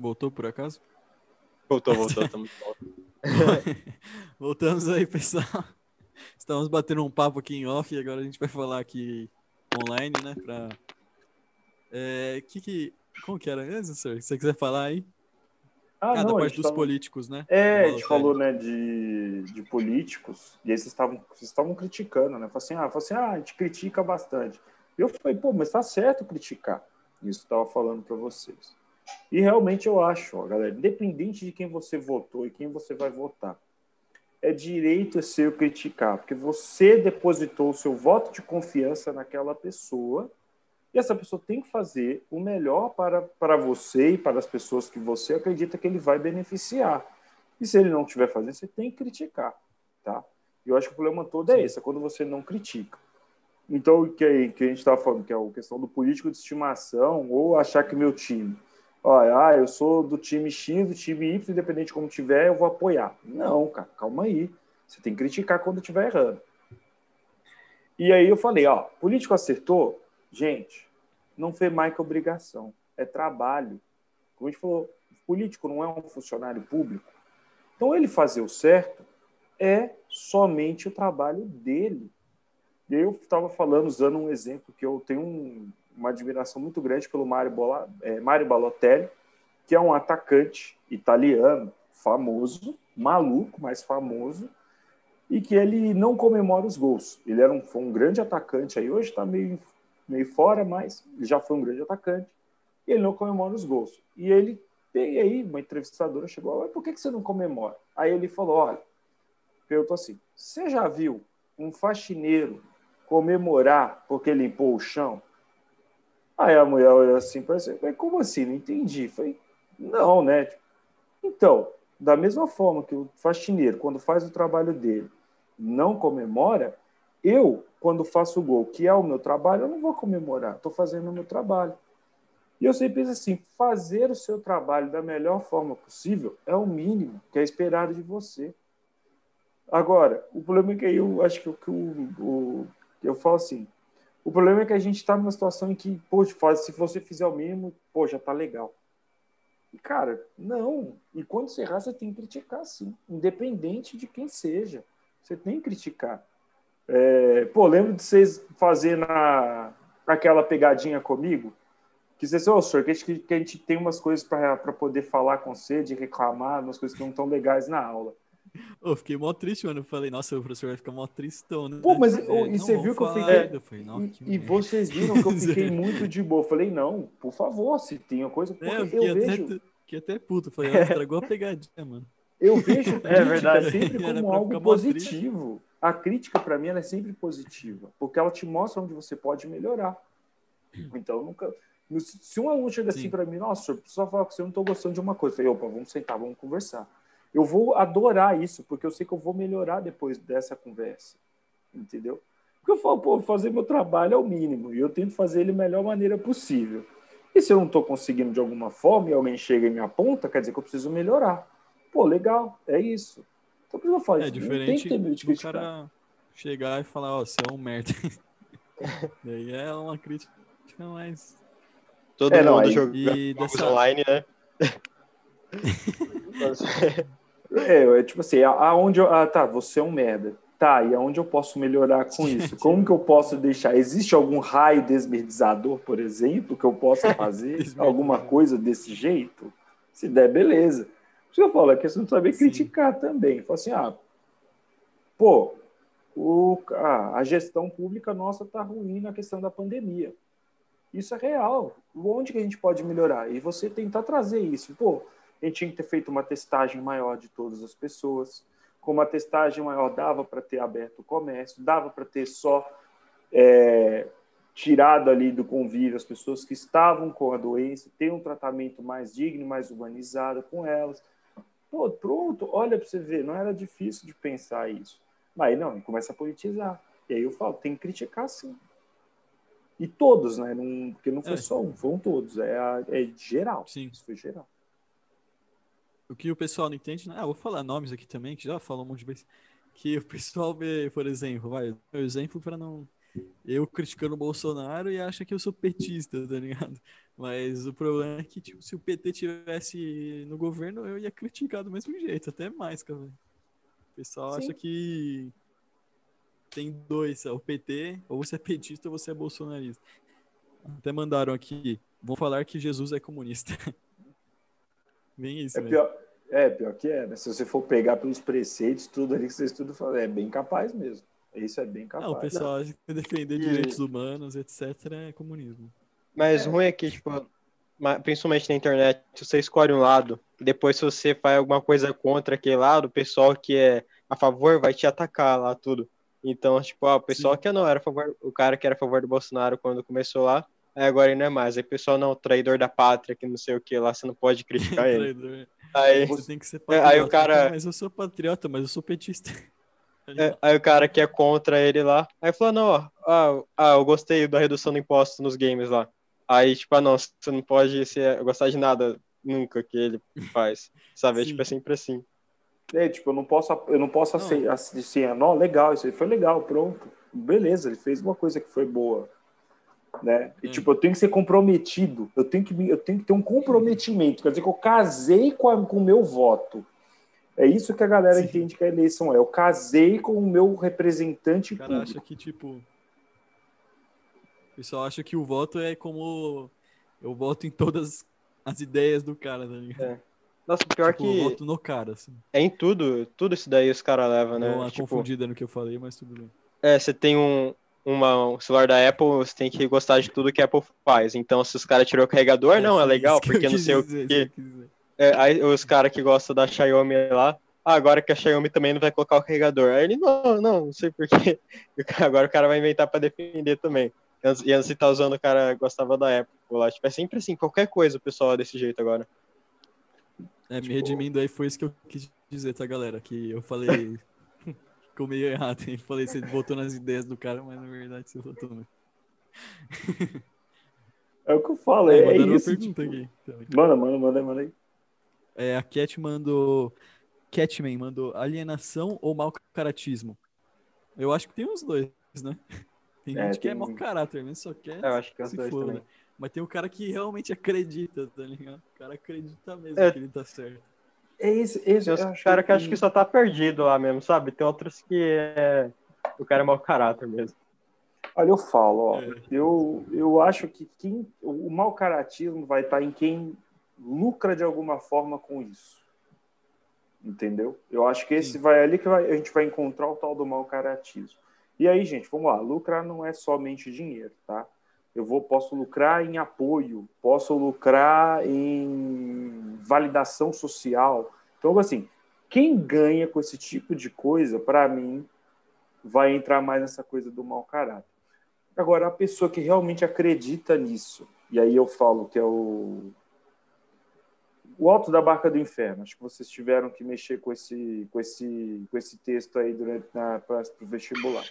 Voltou por acaso? Voltou, voltou, estamos <laughs> Voltamos aí, pessoal. Estamos batendo um papo aqui em off e agora a gente vai falar aqui online, né? Pra... É, que que... Como que era mesmo, senhor? Se você quiser falar aí. Ah, ah não, da parte dos falou... políticos, né? É, a gente falou, né, de, de políticos, e aí vocês estavam, vocês estavam criticando, né? Falei assim, ah, assim, ah, a gente critica bastante. E eu falei, pô, mas tá certo criticar. Isso estava falando para vocês. E realmente eu acho, ó, galera, independente de quem você votou e quem você vai votar, é direito seu criticar, porque você depositou o seu voto de confiança naquela pessoa e essa pessoa tem que fazer o melhor para, para você e para as pessoas que você acredita que ele vai beneficiar. E se ele não estiver fazendo, você tem que criticar, tá? Eu acho que o problema todo é esse, é quando você não critica. Então, o que, que a gente estava falando, que é a questão do político de estimação, ou achar que meu time olha, ah, eu sou do time X, do time Y, independente de como tiver, eu vou apoiar. Não, cara, calma aí. Você tem que criticar quando estiver errando. E aí eu falei, ó, político acertou? Gente, não foi mais que obrigação, é trabalho. Como a gente falou, político não é um funcionário público. Então ele fazer o certo é somente o trabalho dele. Eu estava falando, usando um exemplo que eu tenho um, uma admiração muito grande pelo Mario, Bola, é, Mario Balotelli, que é um atacante italiano famoso, maluco, mas famoso, e que ele não comemora os gols. Ele era um, foi um grande atacante aí, hoje está meio, meio fora, mas já foi um grande atacante, e ele não comemora os gols. E ele, e aí, uma entrevistadora chegou, por que, que você não comemora? Aí ele falou, olha, perguntou assim, você já viu um faxineiro comemorar porque limpou o chão? Aí a mulher olhou assim para você, mas como assim? Não entendi. Falei, não, né? Então, da mesma forma que o faxineiro, quando faz o trabalho dele, não comemora, eu, quando faço o gol, que é o meu trabalho, eu não vou comemorar, estou fazendo o meu trabalho. E eu sempre penso assim: fazer o seu trabalho da melhor forma possível é o mínimo que é esperado de você. Agora, o problema é que eu acho que, que o, o, eu falo assim: o problema é que a gente está numa situação em que, poxa, se você fizer o mínimo, pô, já tá legal. E, cara, não. E quando você errar, você tem que criticar, sim. Independente de quem seja. Você tem que criticar. É, pô, lembro de vocês fazendo a, aquela pegadinha comigo? Que vocês, ô, oh, senhor, que a, gente, que a gente tem umas coisas para poder falar com você, de reclamar, umas coisas que não estão legais na aula. <laughs> Eu fiquei mó triste, mano. Eu falei, nossa, o professor vai ficar mó tristão, né? Pô, mas é, e você viu que eu fiquei. Eu falei, e, e vocês viram que eu fiquei <laughs> muito de boa. Eu falei, não, por favor, se tem uma coisa. É, eu, eu vejo. Até, fiquei até puto. Eu falei, <laughs> ah, estragou a pegadinha, mano. Eu vejo é verdade. sempre como algo positivo. A crítica, para mim, ela é sempre positiva, porque ela te mostra onde você pode melhorar. Então, nunca. Se um aluno chega assim para mim, nossa, eu preciso falar com você, eu não estou gostando de uma coisa. Eu falei, opa, vamos sentar, vamos conversar eu vou adorar isso, porque eu sei que eu vou melhorar depois dessa conversa. Entendeu? Porque eu falo, pô, fazer meu trabalho é o mínimo, e eu tento fazer ele da melhor maneira possível. E se eu não estou conseguindo de alguma forma e alguém chega e me aponta, quer dizer que eu preciso melhorar. Pô, legal, é isso. Então, por que eu falo é diferente tem que cara chegar e falar, ó, oh, você é um merda. <laughs> Daí é uma crítica mais... Todo é, mundo jogando e dessa... online, né? <laughs> <laughs> É, é tipo assim, aonde eu, ah, tá, você é um merda. Tá, e aonde eu posso melhorar com isso? Como que eu posso deixar? Existe algum raio desmerdizador, por exemplo, que eu possa <laughs> fazer? alguma coisa desse jeito? Se der, beleza. Por isso que eu falo, é questão de saber Sim. criticar também. Fala assim, ah, pô, o, ah, a gestão pública nossa tá ruim na questão da pandemia. Isso é real. Onde que a gente pode melhorar? E você tentar trazer isso. Pô, a gente tinha que ter feito uma testagem maior de todas as pessoas. Com uma testagem maior, dava para ter aberto o comércio, dava para ter só é, tirado ali do convívio as pessoas que estavam com a doença, ter um tratamento mais digno, mais humanizado com elas. Pô, pronto, olha para você ver, não era difícil de pensar isso. Mas não, começa a politizar. E aí eu falo, tem que criticar sim. E todos, né? Não, porque não foi é. só um, foram todos. É, é geral. Sim. Isso foi geral o que o pessoal não entende, né? ah, vou falar nomes aqui também, que já falou um monte de vezes, que o pessoal vê, por exemplo, vai, meu exemplo para não eu criticando o Bolsonaro e acha que eu sou petista, tá ligado? Mas o problema é que, tipo, se o PT tivesse no governo, eu ia criticar do mesmo jeito, até mais, cara. O pessoal Sim. acha que tem dois, é o PT, ou você é petista ou você é bolsonarista. Até mandaram aqui, vão falar que Jesus é comunista. <laughs> Bem isso, é pior, é, pior que é, né? Se você for pegar pelos preceitos, tudo ali que vocês tudo falam, é bem capaz mesmo. Isso é bem capaz. Não, o pessoal acha que defender direitos humanos, etc., é comunismo. Mas ruim é que, tipo, principalmente na internet, se você escolhe um lado, depois se você faz alguma coisa contra aquele lado, o pessoal que é a favor vai te atacar lá, tudo. Então, tipo, ó, o pessoal Sim. que não era a favor, o cara que era a favor do Bolsonaro quando começou lá, aí agora ele não é mais. Aí o pessoal, não, traidor da pátria, que não sei o que lá, você não pode criticar <laughs> ele. Aí, você tem que ser patriota. Aí o cara... <laughs> Mas eu sou patriota, mas eu sou petista. É, aí o cara que é contra ele lá, aí falou, não, ó, ah, ah, eu gostei da redução do imposto nos games lá. Aí, tipo, ah, não, você não pode ser, gostar de nada nunca que ele faz, sabe? É, tipo, é sempre assim. É, tipo, eu não posso, eu não posso não. assim, não, legal, isso aí foi legal, pronto. Beleza, ele fez uma coisa que foi boa. Né? E, hum. tipo, eu tenho que ser comprometido, eu tenho que, eu tenho que ter um comprometimento, quer dizer que eu casei com, o meu voto. É isso que a galera Sim. entende que a eleição é. Eu casei com o meu representante. O cara público. acha que, tipo, pessoal acha que o voto é como eu voto em todas as ideias do cara, tá ligado? É. Nossa, pior tipo, que. Eu voto no cara, assim. É em tudo, tudo isso daí os caras levam, né? uma tipo... confundida no que eu falei, mas tudo bem. É, você tem um, uma, um celular da Apple, você tem que gostar de tudo que a Apple faz. Então, se os caras tirou o carregador, é, não, é legal, porque não sei dizer, o que. É, aí os caras que gostam da Xiaomi lá, ah, agora que a Xiaomi também não vai colocar o carregador. Aí ele, não, não, não sei porquê. <laughs> Agora o cara vai inventar para defender também. E antes de estar tá usando, o cara gostava da Apple lá. Tipo, é sempre assim, qualquer coisa o pessoal é desse jeito agora. É, tipo... me redimindo aí, foi isso que eu quis dizer, tá, galera? Que eu falei. <laughs> Ficou meio errado, hein? Falei, você votou nas ideias do cara, mas na verdade você votou no. <laughs> É o que eu falo, é, é isso. Tipo... Aqui, manda, manda, manda, manda aí. É, a Cat mandou. Catman mandou alienação ou mau caratismo? Eu acho que tem os dois, né? Tem é, gente tem... que é mau caráter, mas só quer. Eu acho que é os dois também. Mas tem o cara que realmente acredita, tá ligado? O cara acredita mesmo é. que ele tá certo. É esse, esse tem os caras que... que acho que só tá perdido lá mesmo, sabe? Tem outros que é... o cara é mau caráter mesmo. Olha, eu falo, ó, é. eu, eu acho que quem, o mau caratismo vai estar tá em quem lucra de alguma forma com isso. Entendeu? Eu acho que esse Sim. vai ali que vai, a gente vai encontrar o tal do mau caratismo. E aí, gente, vamos lá. Lucrar não é somente dinheiro, tá? Eu vou, posso lucrar em apoio, posso lucrar em validação social. Então, assim, quem ganha com esse tipo de coisa, para mim, vai entrar mais nessa coisa do mau caráter. Agora, a pessoa que realmente acredita nisso, e aí eu falo que é o o Alto da Barca do Inferno. Acho que vocês tiveram que mexer com esse, com esse, com esse texto aí durante para o vestibular.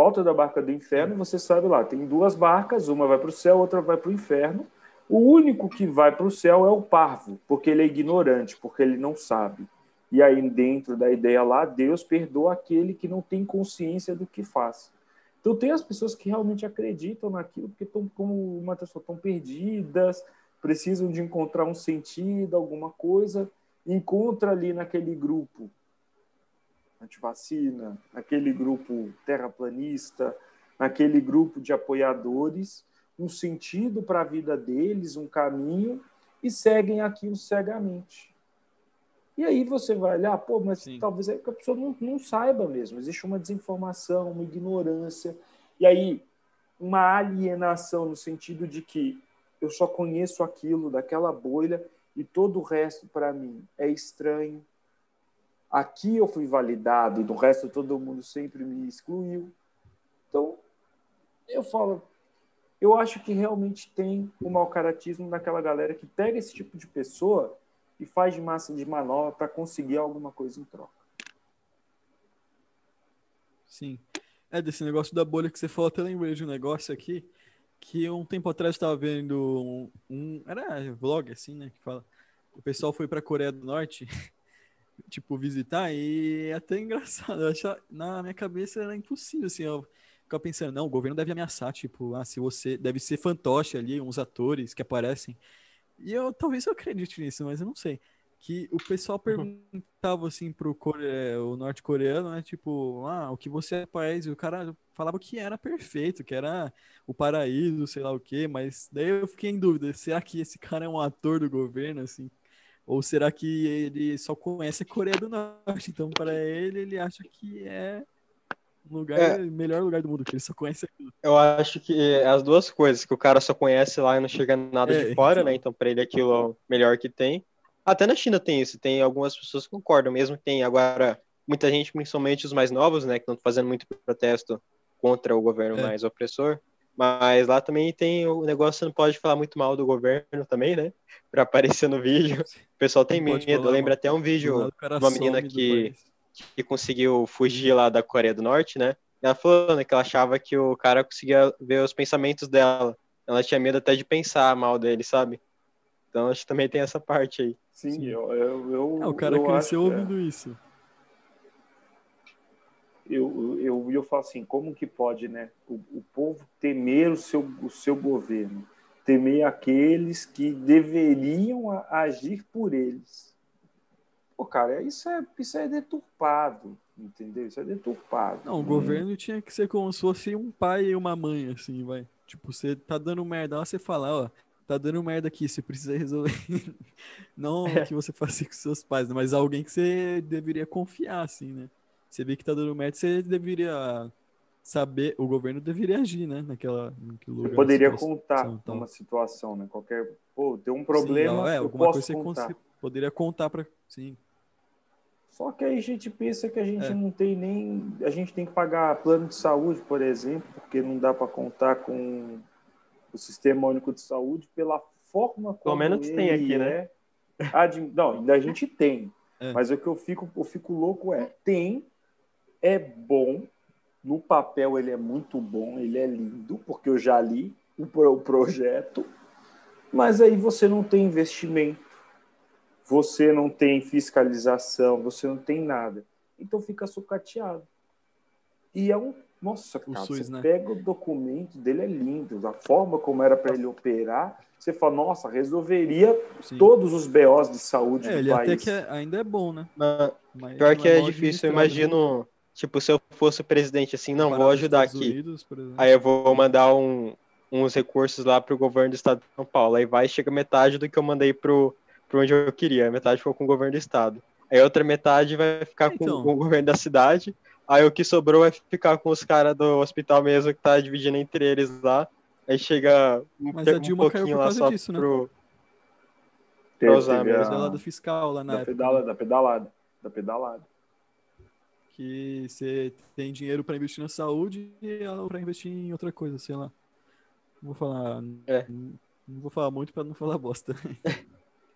Alto da Barca do Inferno, você sabe lá, tem duas barcas, uma vai para o céu, outra vai para o inferno. O único que vai para o céu é o parvo, porque ele é ignorante, porque ele não sabe. E aí, dentro da ideia lá, Deus perdoa aquele que não tem consciência do que faz. Então, tem as pessoas que realmente acreditam naquilo, porque estão, como uma pessoa, estão perdidas, precisam de encontrar um sentido, alguma coisa, encontra ali naquele grupo antivacina, naquele grupo terraplanista, naquele grupo de apoiadores, um sentido para a vida deles, um caminho, e seguem aquilo cegamente. E aí você vai olhar, pô, mas Sim. talvez é que a pessoa não, não saiba mesmo, existe uma desinformação, uma ignorância, e aí uma alienação no sentido de que eu só conheço aquilo daquela bolha e todo o resto para mim é estranho. Aqui eu fui validado e do resto todo mundo sempre me excluiu. Então, eu falo, eu acho que realmente tem o mau caratismo daquela galera que pega esse tipo de pessoa e faz de massa de manobra para conseguir alguma coisa em troca. Sim. É, desse negócio da bolha que você falou, até lembrei de um negócio aqui que um tempo atrás estava vendo um, um, era vlog assim, né, que fala, o pessoal foi para a Coreia do Norte, <laughs> tipo visitar e é até engraçado, eu na minha cabeça era impossível assim, ó, ficar pensando, não, o governo deve ameaçar, tipo, ah, se você. Deve ser fantoche ali, uns atores que aparecem. E eu talvez eu acredite nisso, mas eu não sei. Que o pessoal uhum. perguntava assim pro core... o norte-coreano, né? Tipo, ah, o que você é país? E o cara falava que era perfeito, que era o paraíso, sei lá o quê, mas daí eu fiquei em dúvida, será que esse cara é um ator do governo, assim? Ou será que ele só conhece a Coreia do Norte? Então, para ele, ele acha que é lugar, é. melhor lugar do mundo, que ele só conhece aquilo. Eu acho que é as duas coisas, que o cara só conhece lá e não chega nada é, de fora, então... né? Então, para ele aquilo é o melhor que tem. Até na China tem isso, tem algumas pessoas que concordam, mesmo que tem agora muita gente, principalmente os mais novos, né, que estão fazendo muito protesto contra o governo é. mais opressor. Mas lá também tem o negócio, você não pode falar muito mal do governo também, né? Pra aparecer no vídeo. <laughs> O pessoal tem medo. Lembra até um vídeo de uma menina que que conseguiu fugir lá da Coreia do Norte, né? Ela falou né, que ela achava que o cara conseguia ver os pensamentos dela. Ela tinha medo até de pensar mal dele, sabe? Então acho que também tem essa parte aí. Sim, Sim. eu, eu, eu, é, o cara eu cresceu é. ouvindo é. isso. Eu, eu, eu falo assim, como que pode, né? O, o povo temer o seu, o seu governo, temer aqueles que deveriam agir por eles. Pô, cara, isso é, isso é deturpado, entendeu? Isso é deturpado. Não, o governo tinha que ser como se fosse um pai e uma mãe, assim, vai. Tipo, você tá dando merda lá, você fala, ó, tá dando merda aqui, você precisa resolver. <laughs> Não é. que você <laughs> faça com seus pais, né? mas alguém que você deveria confiar, assim, né? Você vê que tá dando merda, você deveria saber, o governo deveria agir, né? Naquela, naquele lugar. poderia contar então. uma situação, né? Qualquer, pô, tem um problema, Sim, é, alguma coisa contar. você poderia contar para, sim, só que aí a gente pensa que a gente é. não tem nem. A gente tem que pagar plano de saúde, por exemplo, porque não dá para contar com o Sistema Único de Saúde pela forma como. Pelo menos tem aqui, né? é. né? Ad... Não, ainda a gente tem. É. Mas o que eu fico, eu fico louco é: tem, é bom, no papel ele é muito bom, ele é lindo, porque eu já li o, o projeto, mas aí você não tem investimento você não tem fiscalização, você não tem nada. Então fica sucateado. E é um. Nossa, cara, SUS, você né? pega o documento dele, é lindo. A forma como era para ele operar, você fala, nossa, resolveria Sim. todos os BOs de saúde é, do ele país. Até que é, ainda é bom, né? Mas, Mas pior que é, é difícil, eu imagino. Tipo, se eu fosse o presidente assim, não, vou ajudar aqui. Unidos, aí eu vou mandar um, uns recursos lá para o governo do estado de São Paulo. Aí vai chega metade do que eu mandei pro para onde eu queria. Metade ficou com o governo do estado. Aí a outra metade vai ficar então. com, o governo da cidade. Aí o que sobrou vai ficar com os caras do hospital mesmo, que tá dividindo entre eles lá. Aí chega um, Mas a Dilma um pouquinho caiu por causa lá só disso, né? pro... Pra usar mesmo. Pedalada fiscal lá na da época. Pedala, da pedalada. Da pedalada. Que você tem dinheiro para investir na saúde e para investir em outra coisa, sei lá. Não vou falar. É. Não vou falar muito para não falar bosta. <laughs>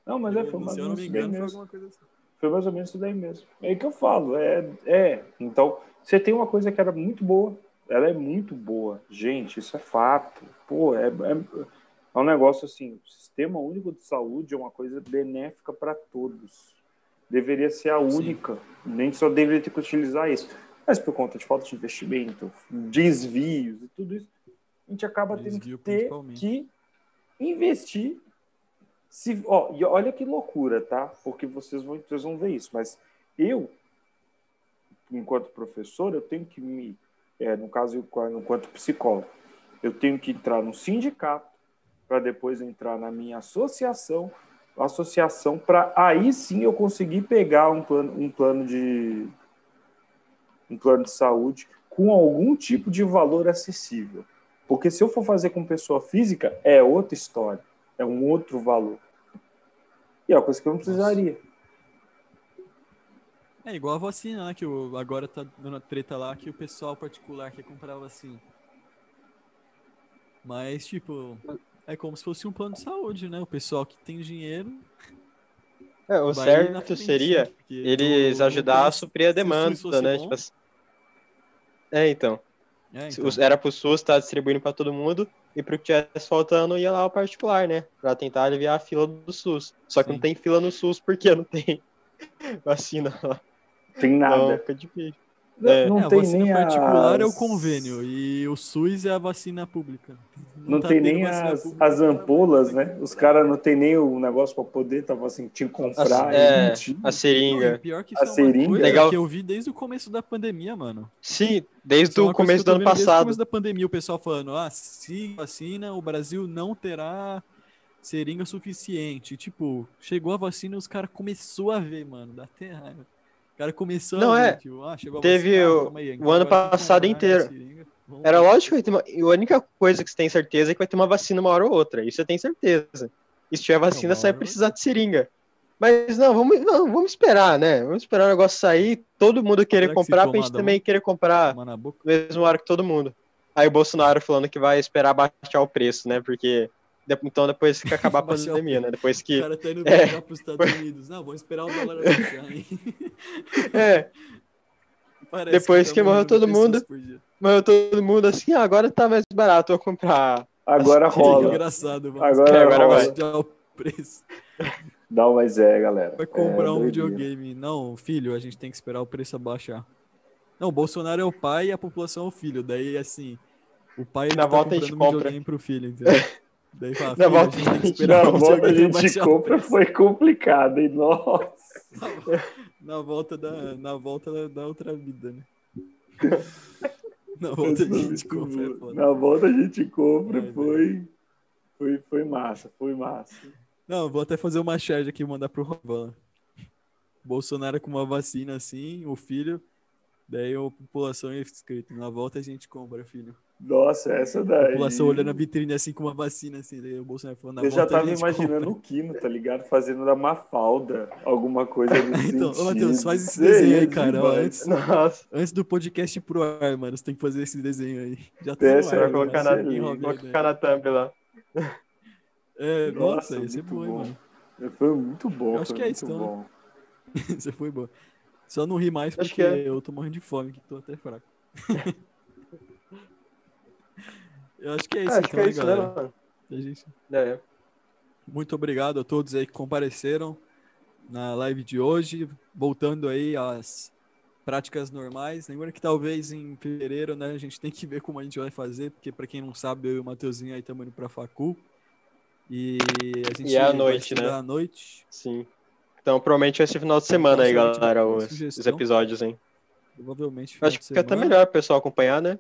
Não, mas é, foi mais ou menos assim. foi mais ou menos isso daí mesmo. É aí que eu falo, é, é. Então, você tem uma coisa que era muito boa, ela é muito boa. Gente, isso é fato. Pô, é, é, é um negócio assim, o sistema único de saúde é uma coisa benéfica para todos. Deveria ser a única, Sim. nem só deveria ter que utilizar isso. Mas por conta de falta de investimento, desvios e tudo isso, a gente acaba Desvio, tendo que ter que investir se, ó, e olha que loucura, tá? Porque vocês vão, vocês vão ver isso, mas eu, enquanto professor, eu tenho que me, é, no caso, enquanto psicólogo, eu tenho que entrar no sindicato para depois entrar na minha associação, associação para aí sim eu conseguir pegar um plano, um plano de um plano de saúde com algum tipo de valor acessível. Porque se eu for fazer com pessoa física, é outra história é um outro valor. E é uma coisa que eu não precisaria. É igual a vacina, né? Que o, agora tá dando treta lá que o pessoal particular quer comprar vacina. Mas, tipo, é como se fosse um plano de saúde, né? O pessoal que tem dinheiro. É, o certo seria né? eles ajudar a suprir a demanda, né? Tipo assim... É, então. É, então. Era pro SUS estar tá distribuindo para todo mundo e pro que tivesse faltando ia lá ao particular, né? Pra tentar aliviar a fila do SUS. Só que Sim. não tem fila no SUS porque não tem <laughs> vacina lá. Tem nada. Então, fica difícil. É. Não, é, tem a vacina nem particular as... é o convênio e o SUS é a vacina pública. Não, não tá tem nem as, as ampolas, né? Os caras não tem nem o negócio para poder, tava assim, tinha que comprar. A, é, a seringa. Não, pior que isso a é seringa. Legal. que eu vi desde o começo da pandemia, mano. Sim, desde é o começo do ano passado. Desde o começo da pandemia, o pessoal falando, ah, se vacina, o Brasil não terá seringa suficiente. Tipo, chegou a vacina e os caras começou a ver, mano, dá até raiva. O cara começou não, é. tipo, ah, Teve vacina, o, aí, o ano passado inteiro. Era lógico que a única coisa que você tem certeza é que vai ter uma vacina uma hora ou outra. Isso você tem certeza. E se tiver vacina, você vai precisar de seringa. Mas não, vamos, não, vamos esperar, né? Vamos esperar o negócio sair, todo mundo querer Será comprar, pra gente também querer comprar mesmo hora que todo mundo. Aí o Bolsonaro falando que vai esperar baixar o preço, né? Porque então depois que acabar a <laughs> pandemia, né? Depois que. O cara tá indo <laughs> é, para os Estados Unidos. Não, vamos esperar o dólar baixar, hein? <laughs> É. Parece depois que, que morreu todo mundo. Morreu todo mundo assim, ah, agora tá mais barato, vou comprar. Agora rola. É engraçado, mano. Agora, é, agora vai. Já o preço. Não, mas é, galera. Vai comprar é, um videogame. Não, filho, a gente tem que esperar o preço abaixar. Não, o Bolsonaro é o pai e a população é o filho. Daí, assim, o pai Na tá volta comprando a gente um videogame pro filho, entendeu? Daí fala, na volta a gente, na volta a gente compra foi complicado, hein? Nossa. Na, volta da, na volta da, da outra vida, né? <laughs> Na volta a gente compra. É na volta a gente compra, foi, foi, foi massa, foi massa. Não, vou até fazer uma charge aqui e mandar pro Rovan. Bolsonaro com uma vacina assim, o filho, daí a população é escrito, na volta a gente compra, filho. Nossa, essa daí. A população olhando a vitrine assim com uma vacina, assim, daí o Bolsonaro falando Eu já tava imaginando compra. o Kino, tá ligado? Fazendo da Mafalda, alguma coisa <laughs> desse Então, ô Matheus, faz esse desenho aí, cara. Ó, antes, antes do podcast pro ar, mano, você tem que fazer esse desenho aí. Já tá Desce, vai colocar, na, colocar na thumb lá. É, nossa, nossa esse é bom, mano. Foi muito bom. Eu acho que é isso, então. Você <laughs> foi bom. Só não ri mais porque é. eu tô morrendo de fome, que tô até fraco. <laughs> Eu acho que é isso, acho então, é isso, né, galera? Né, gente... é. Muito obrigado a todos aí que compareceram na live de hoje. Voltando aí às práticas normais. Lembrando que talvez em fevereiro, né, a gente tem que ver como a gente vai fazer, porque para quem não sabe, eu e o Mateuzinho aí estamos indo para Facu. E a gente e é à noite, né? à noite. Sim. Então provavelmente vai ser final de semana aí, galera, os, os, episódios, hein? Provavelmente. Acho que fica até melhor o pessoal acompanhar, né?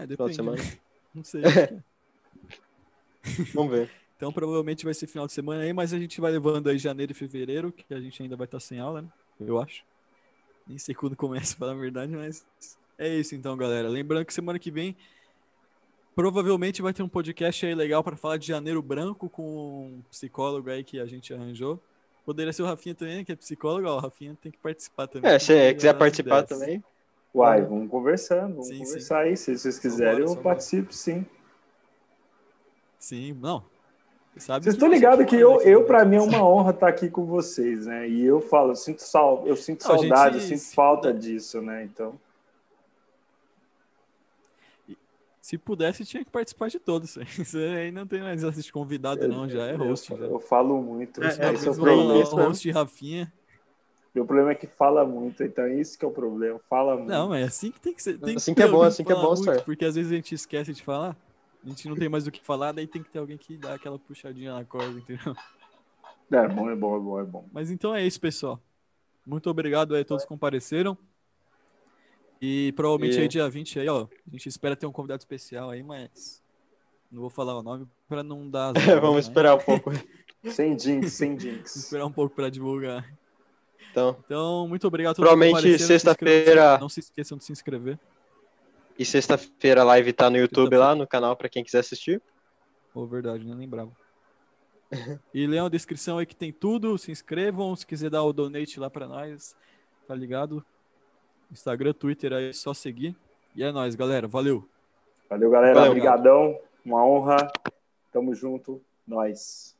É, depende. Final de semana. <laughs> Não sei. <laughs> Vamos ver. Então provavelmente vai ser final de semana aí, mas a gente vai levando aí janeiro e fevereiro, que a gente ainda vai estar sem aula, né? Eu acho. Nem sei quando começa, <laughs> para a verdade, mas é isso então, galera. Lembrando que semana que vem provavelmente vai ter um podcast aí legal para falar de janeiro branco com um psicólogo aí que a gente arranjou. Poderia ser o Rafinha também, que é psicólogo. Ó, o Rafinha tem que participar também. É, se quiser participar também. Uai, vamos conversando, vamos sim, conversar sim. aí. Se vocês quiserem, eu participo, sim. Sim, não. Sabe vocês estão ligados que eu, eu para mim, é uma honra estar aqui com vocês, né? E eu falo, eu sinto, sal, eu sinto não, saudade, gente, eu sinto falta disso, né? Então. Se pudesse, tinha que participar de todos. <laughs> Você aí não tem mais assistir convidado, não, já é host. Eu, já. eu falo muito. É, é, é, host Rafinha. Meu problema é que fala muito, então é isso que é o problema. Fala muito. Não, é assim que tem que ser. Tem assim que, que é bom, assim que é bom, muito, Porque às vezes a gente esquece de falar, a gente não tem mais o que falar, daí tem que ter alguém que dá aquela puxadinha na corda, entendeu? É bom, é bom, é bom, é bom. Mas então é isso, pessoal. Muito obrigado aí a todos que compareceram. E provavelmente e... aí dia 20 aí, ó, a gente espera ter um convidado especial aí, mas não vou falar o nome para não dar. <laughs> É, vamos né? esperar um pouco. <laughs> sem jinx, sem <laughs> jinx. esperar um pouco para divulgar. Então, então, muito obrigado a todos Provavelmente sexta-feira. Não se esqueçam de se inscrever. E sexta-feira a live tá no YouTube lá, no canal, para quem quiser assistir. Oh, verdade, nem lembrava. <laughs> e leiam a descrição aí que tem tudo. Se inscrevam, se quiser dar o donate lá para nós, tá ligado? Instagram, Twitter aí, é só seguir. E é nóis, galera. Valeu. Valeu, galera. Obrigadão. Uma honra. Tamo junto. Nós.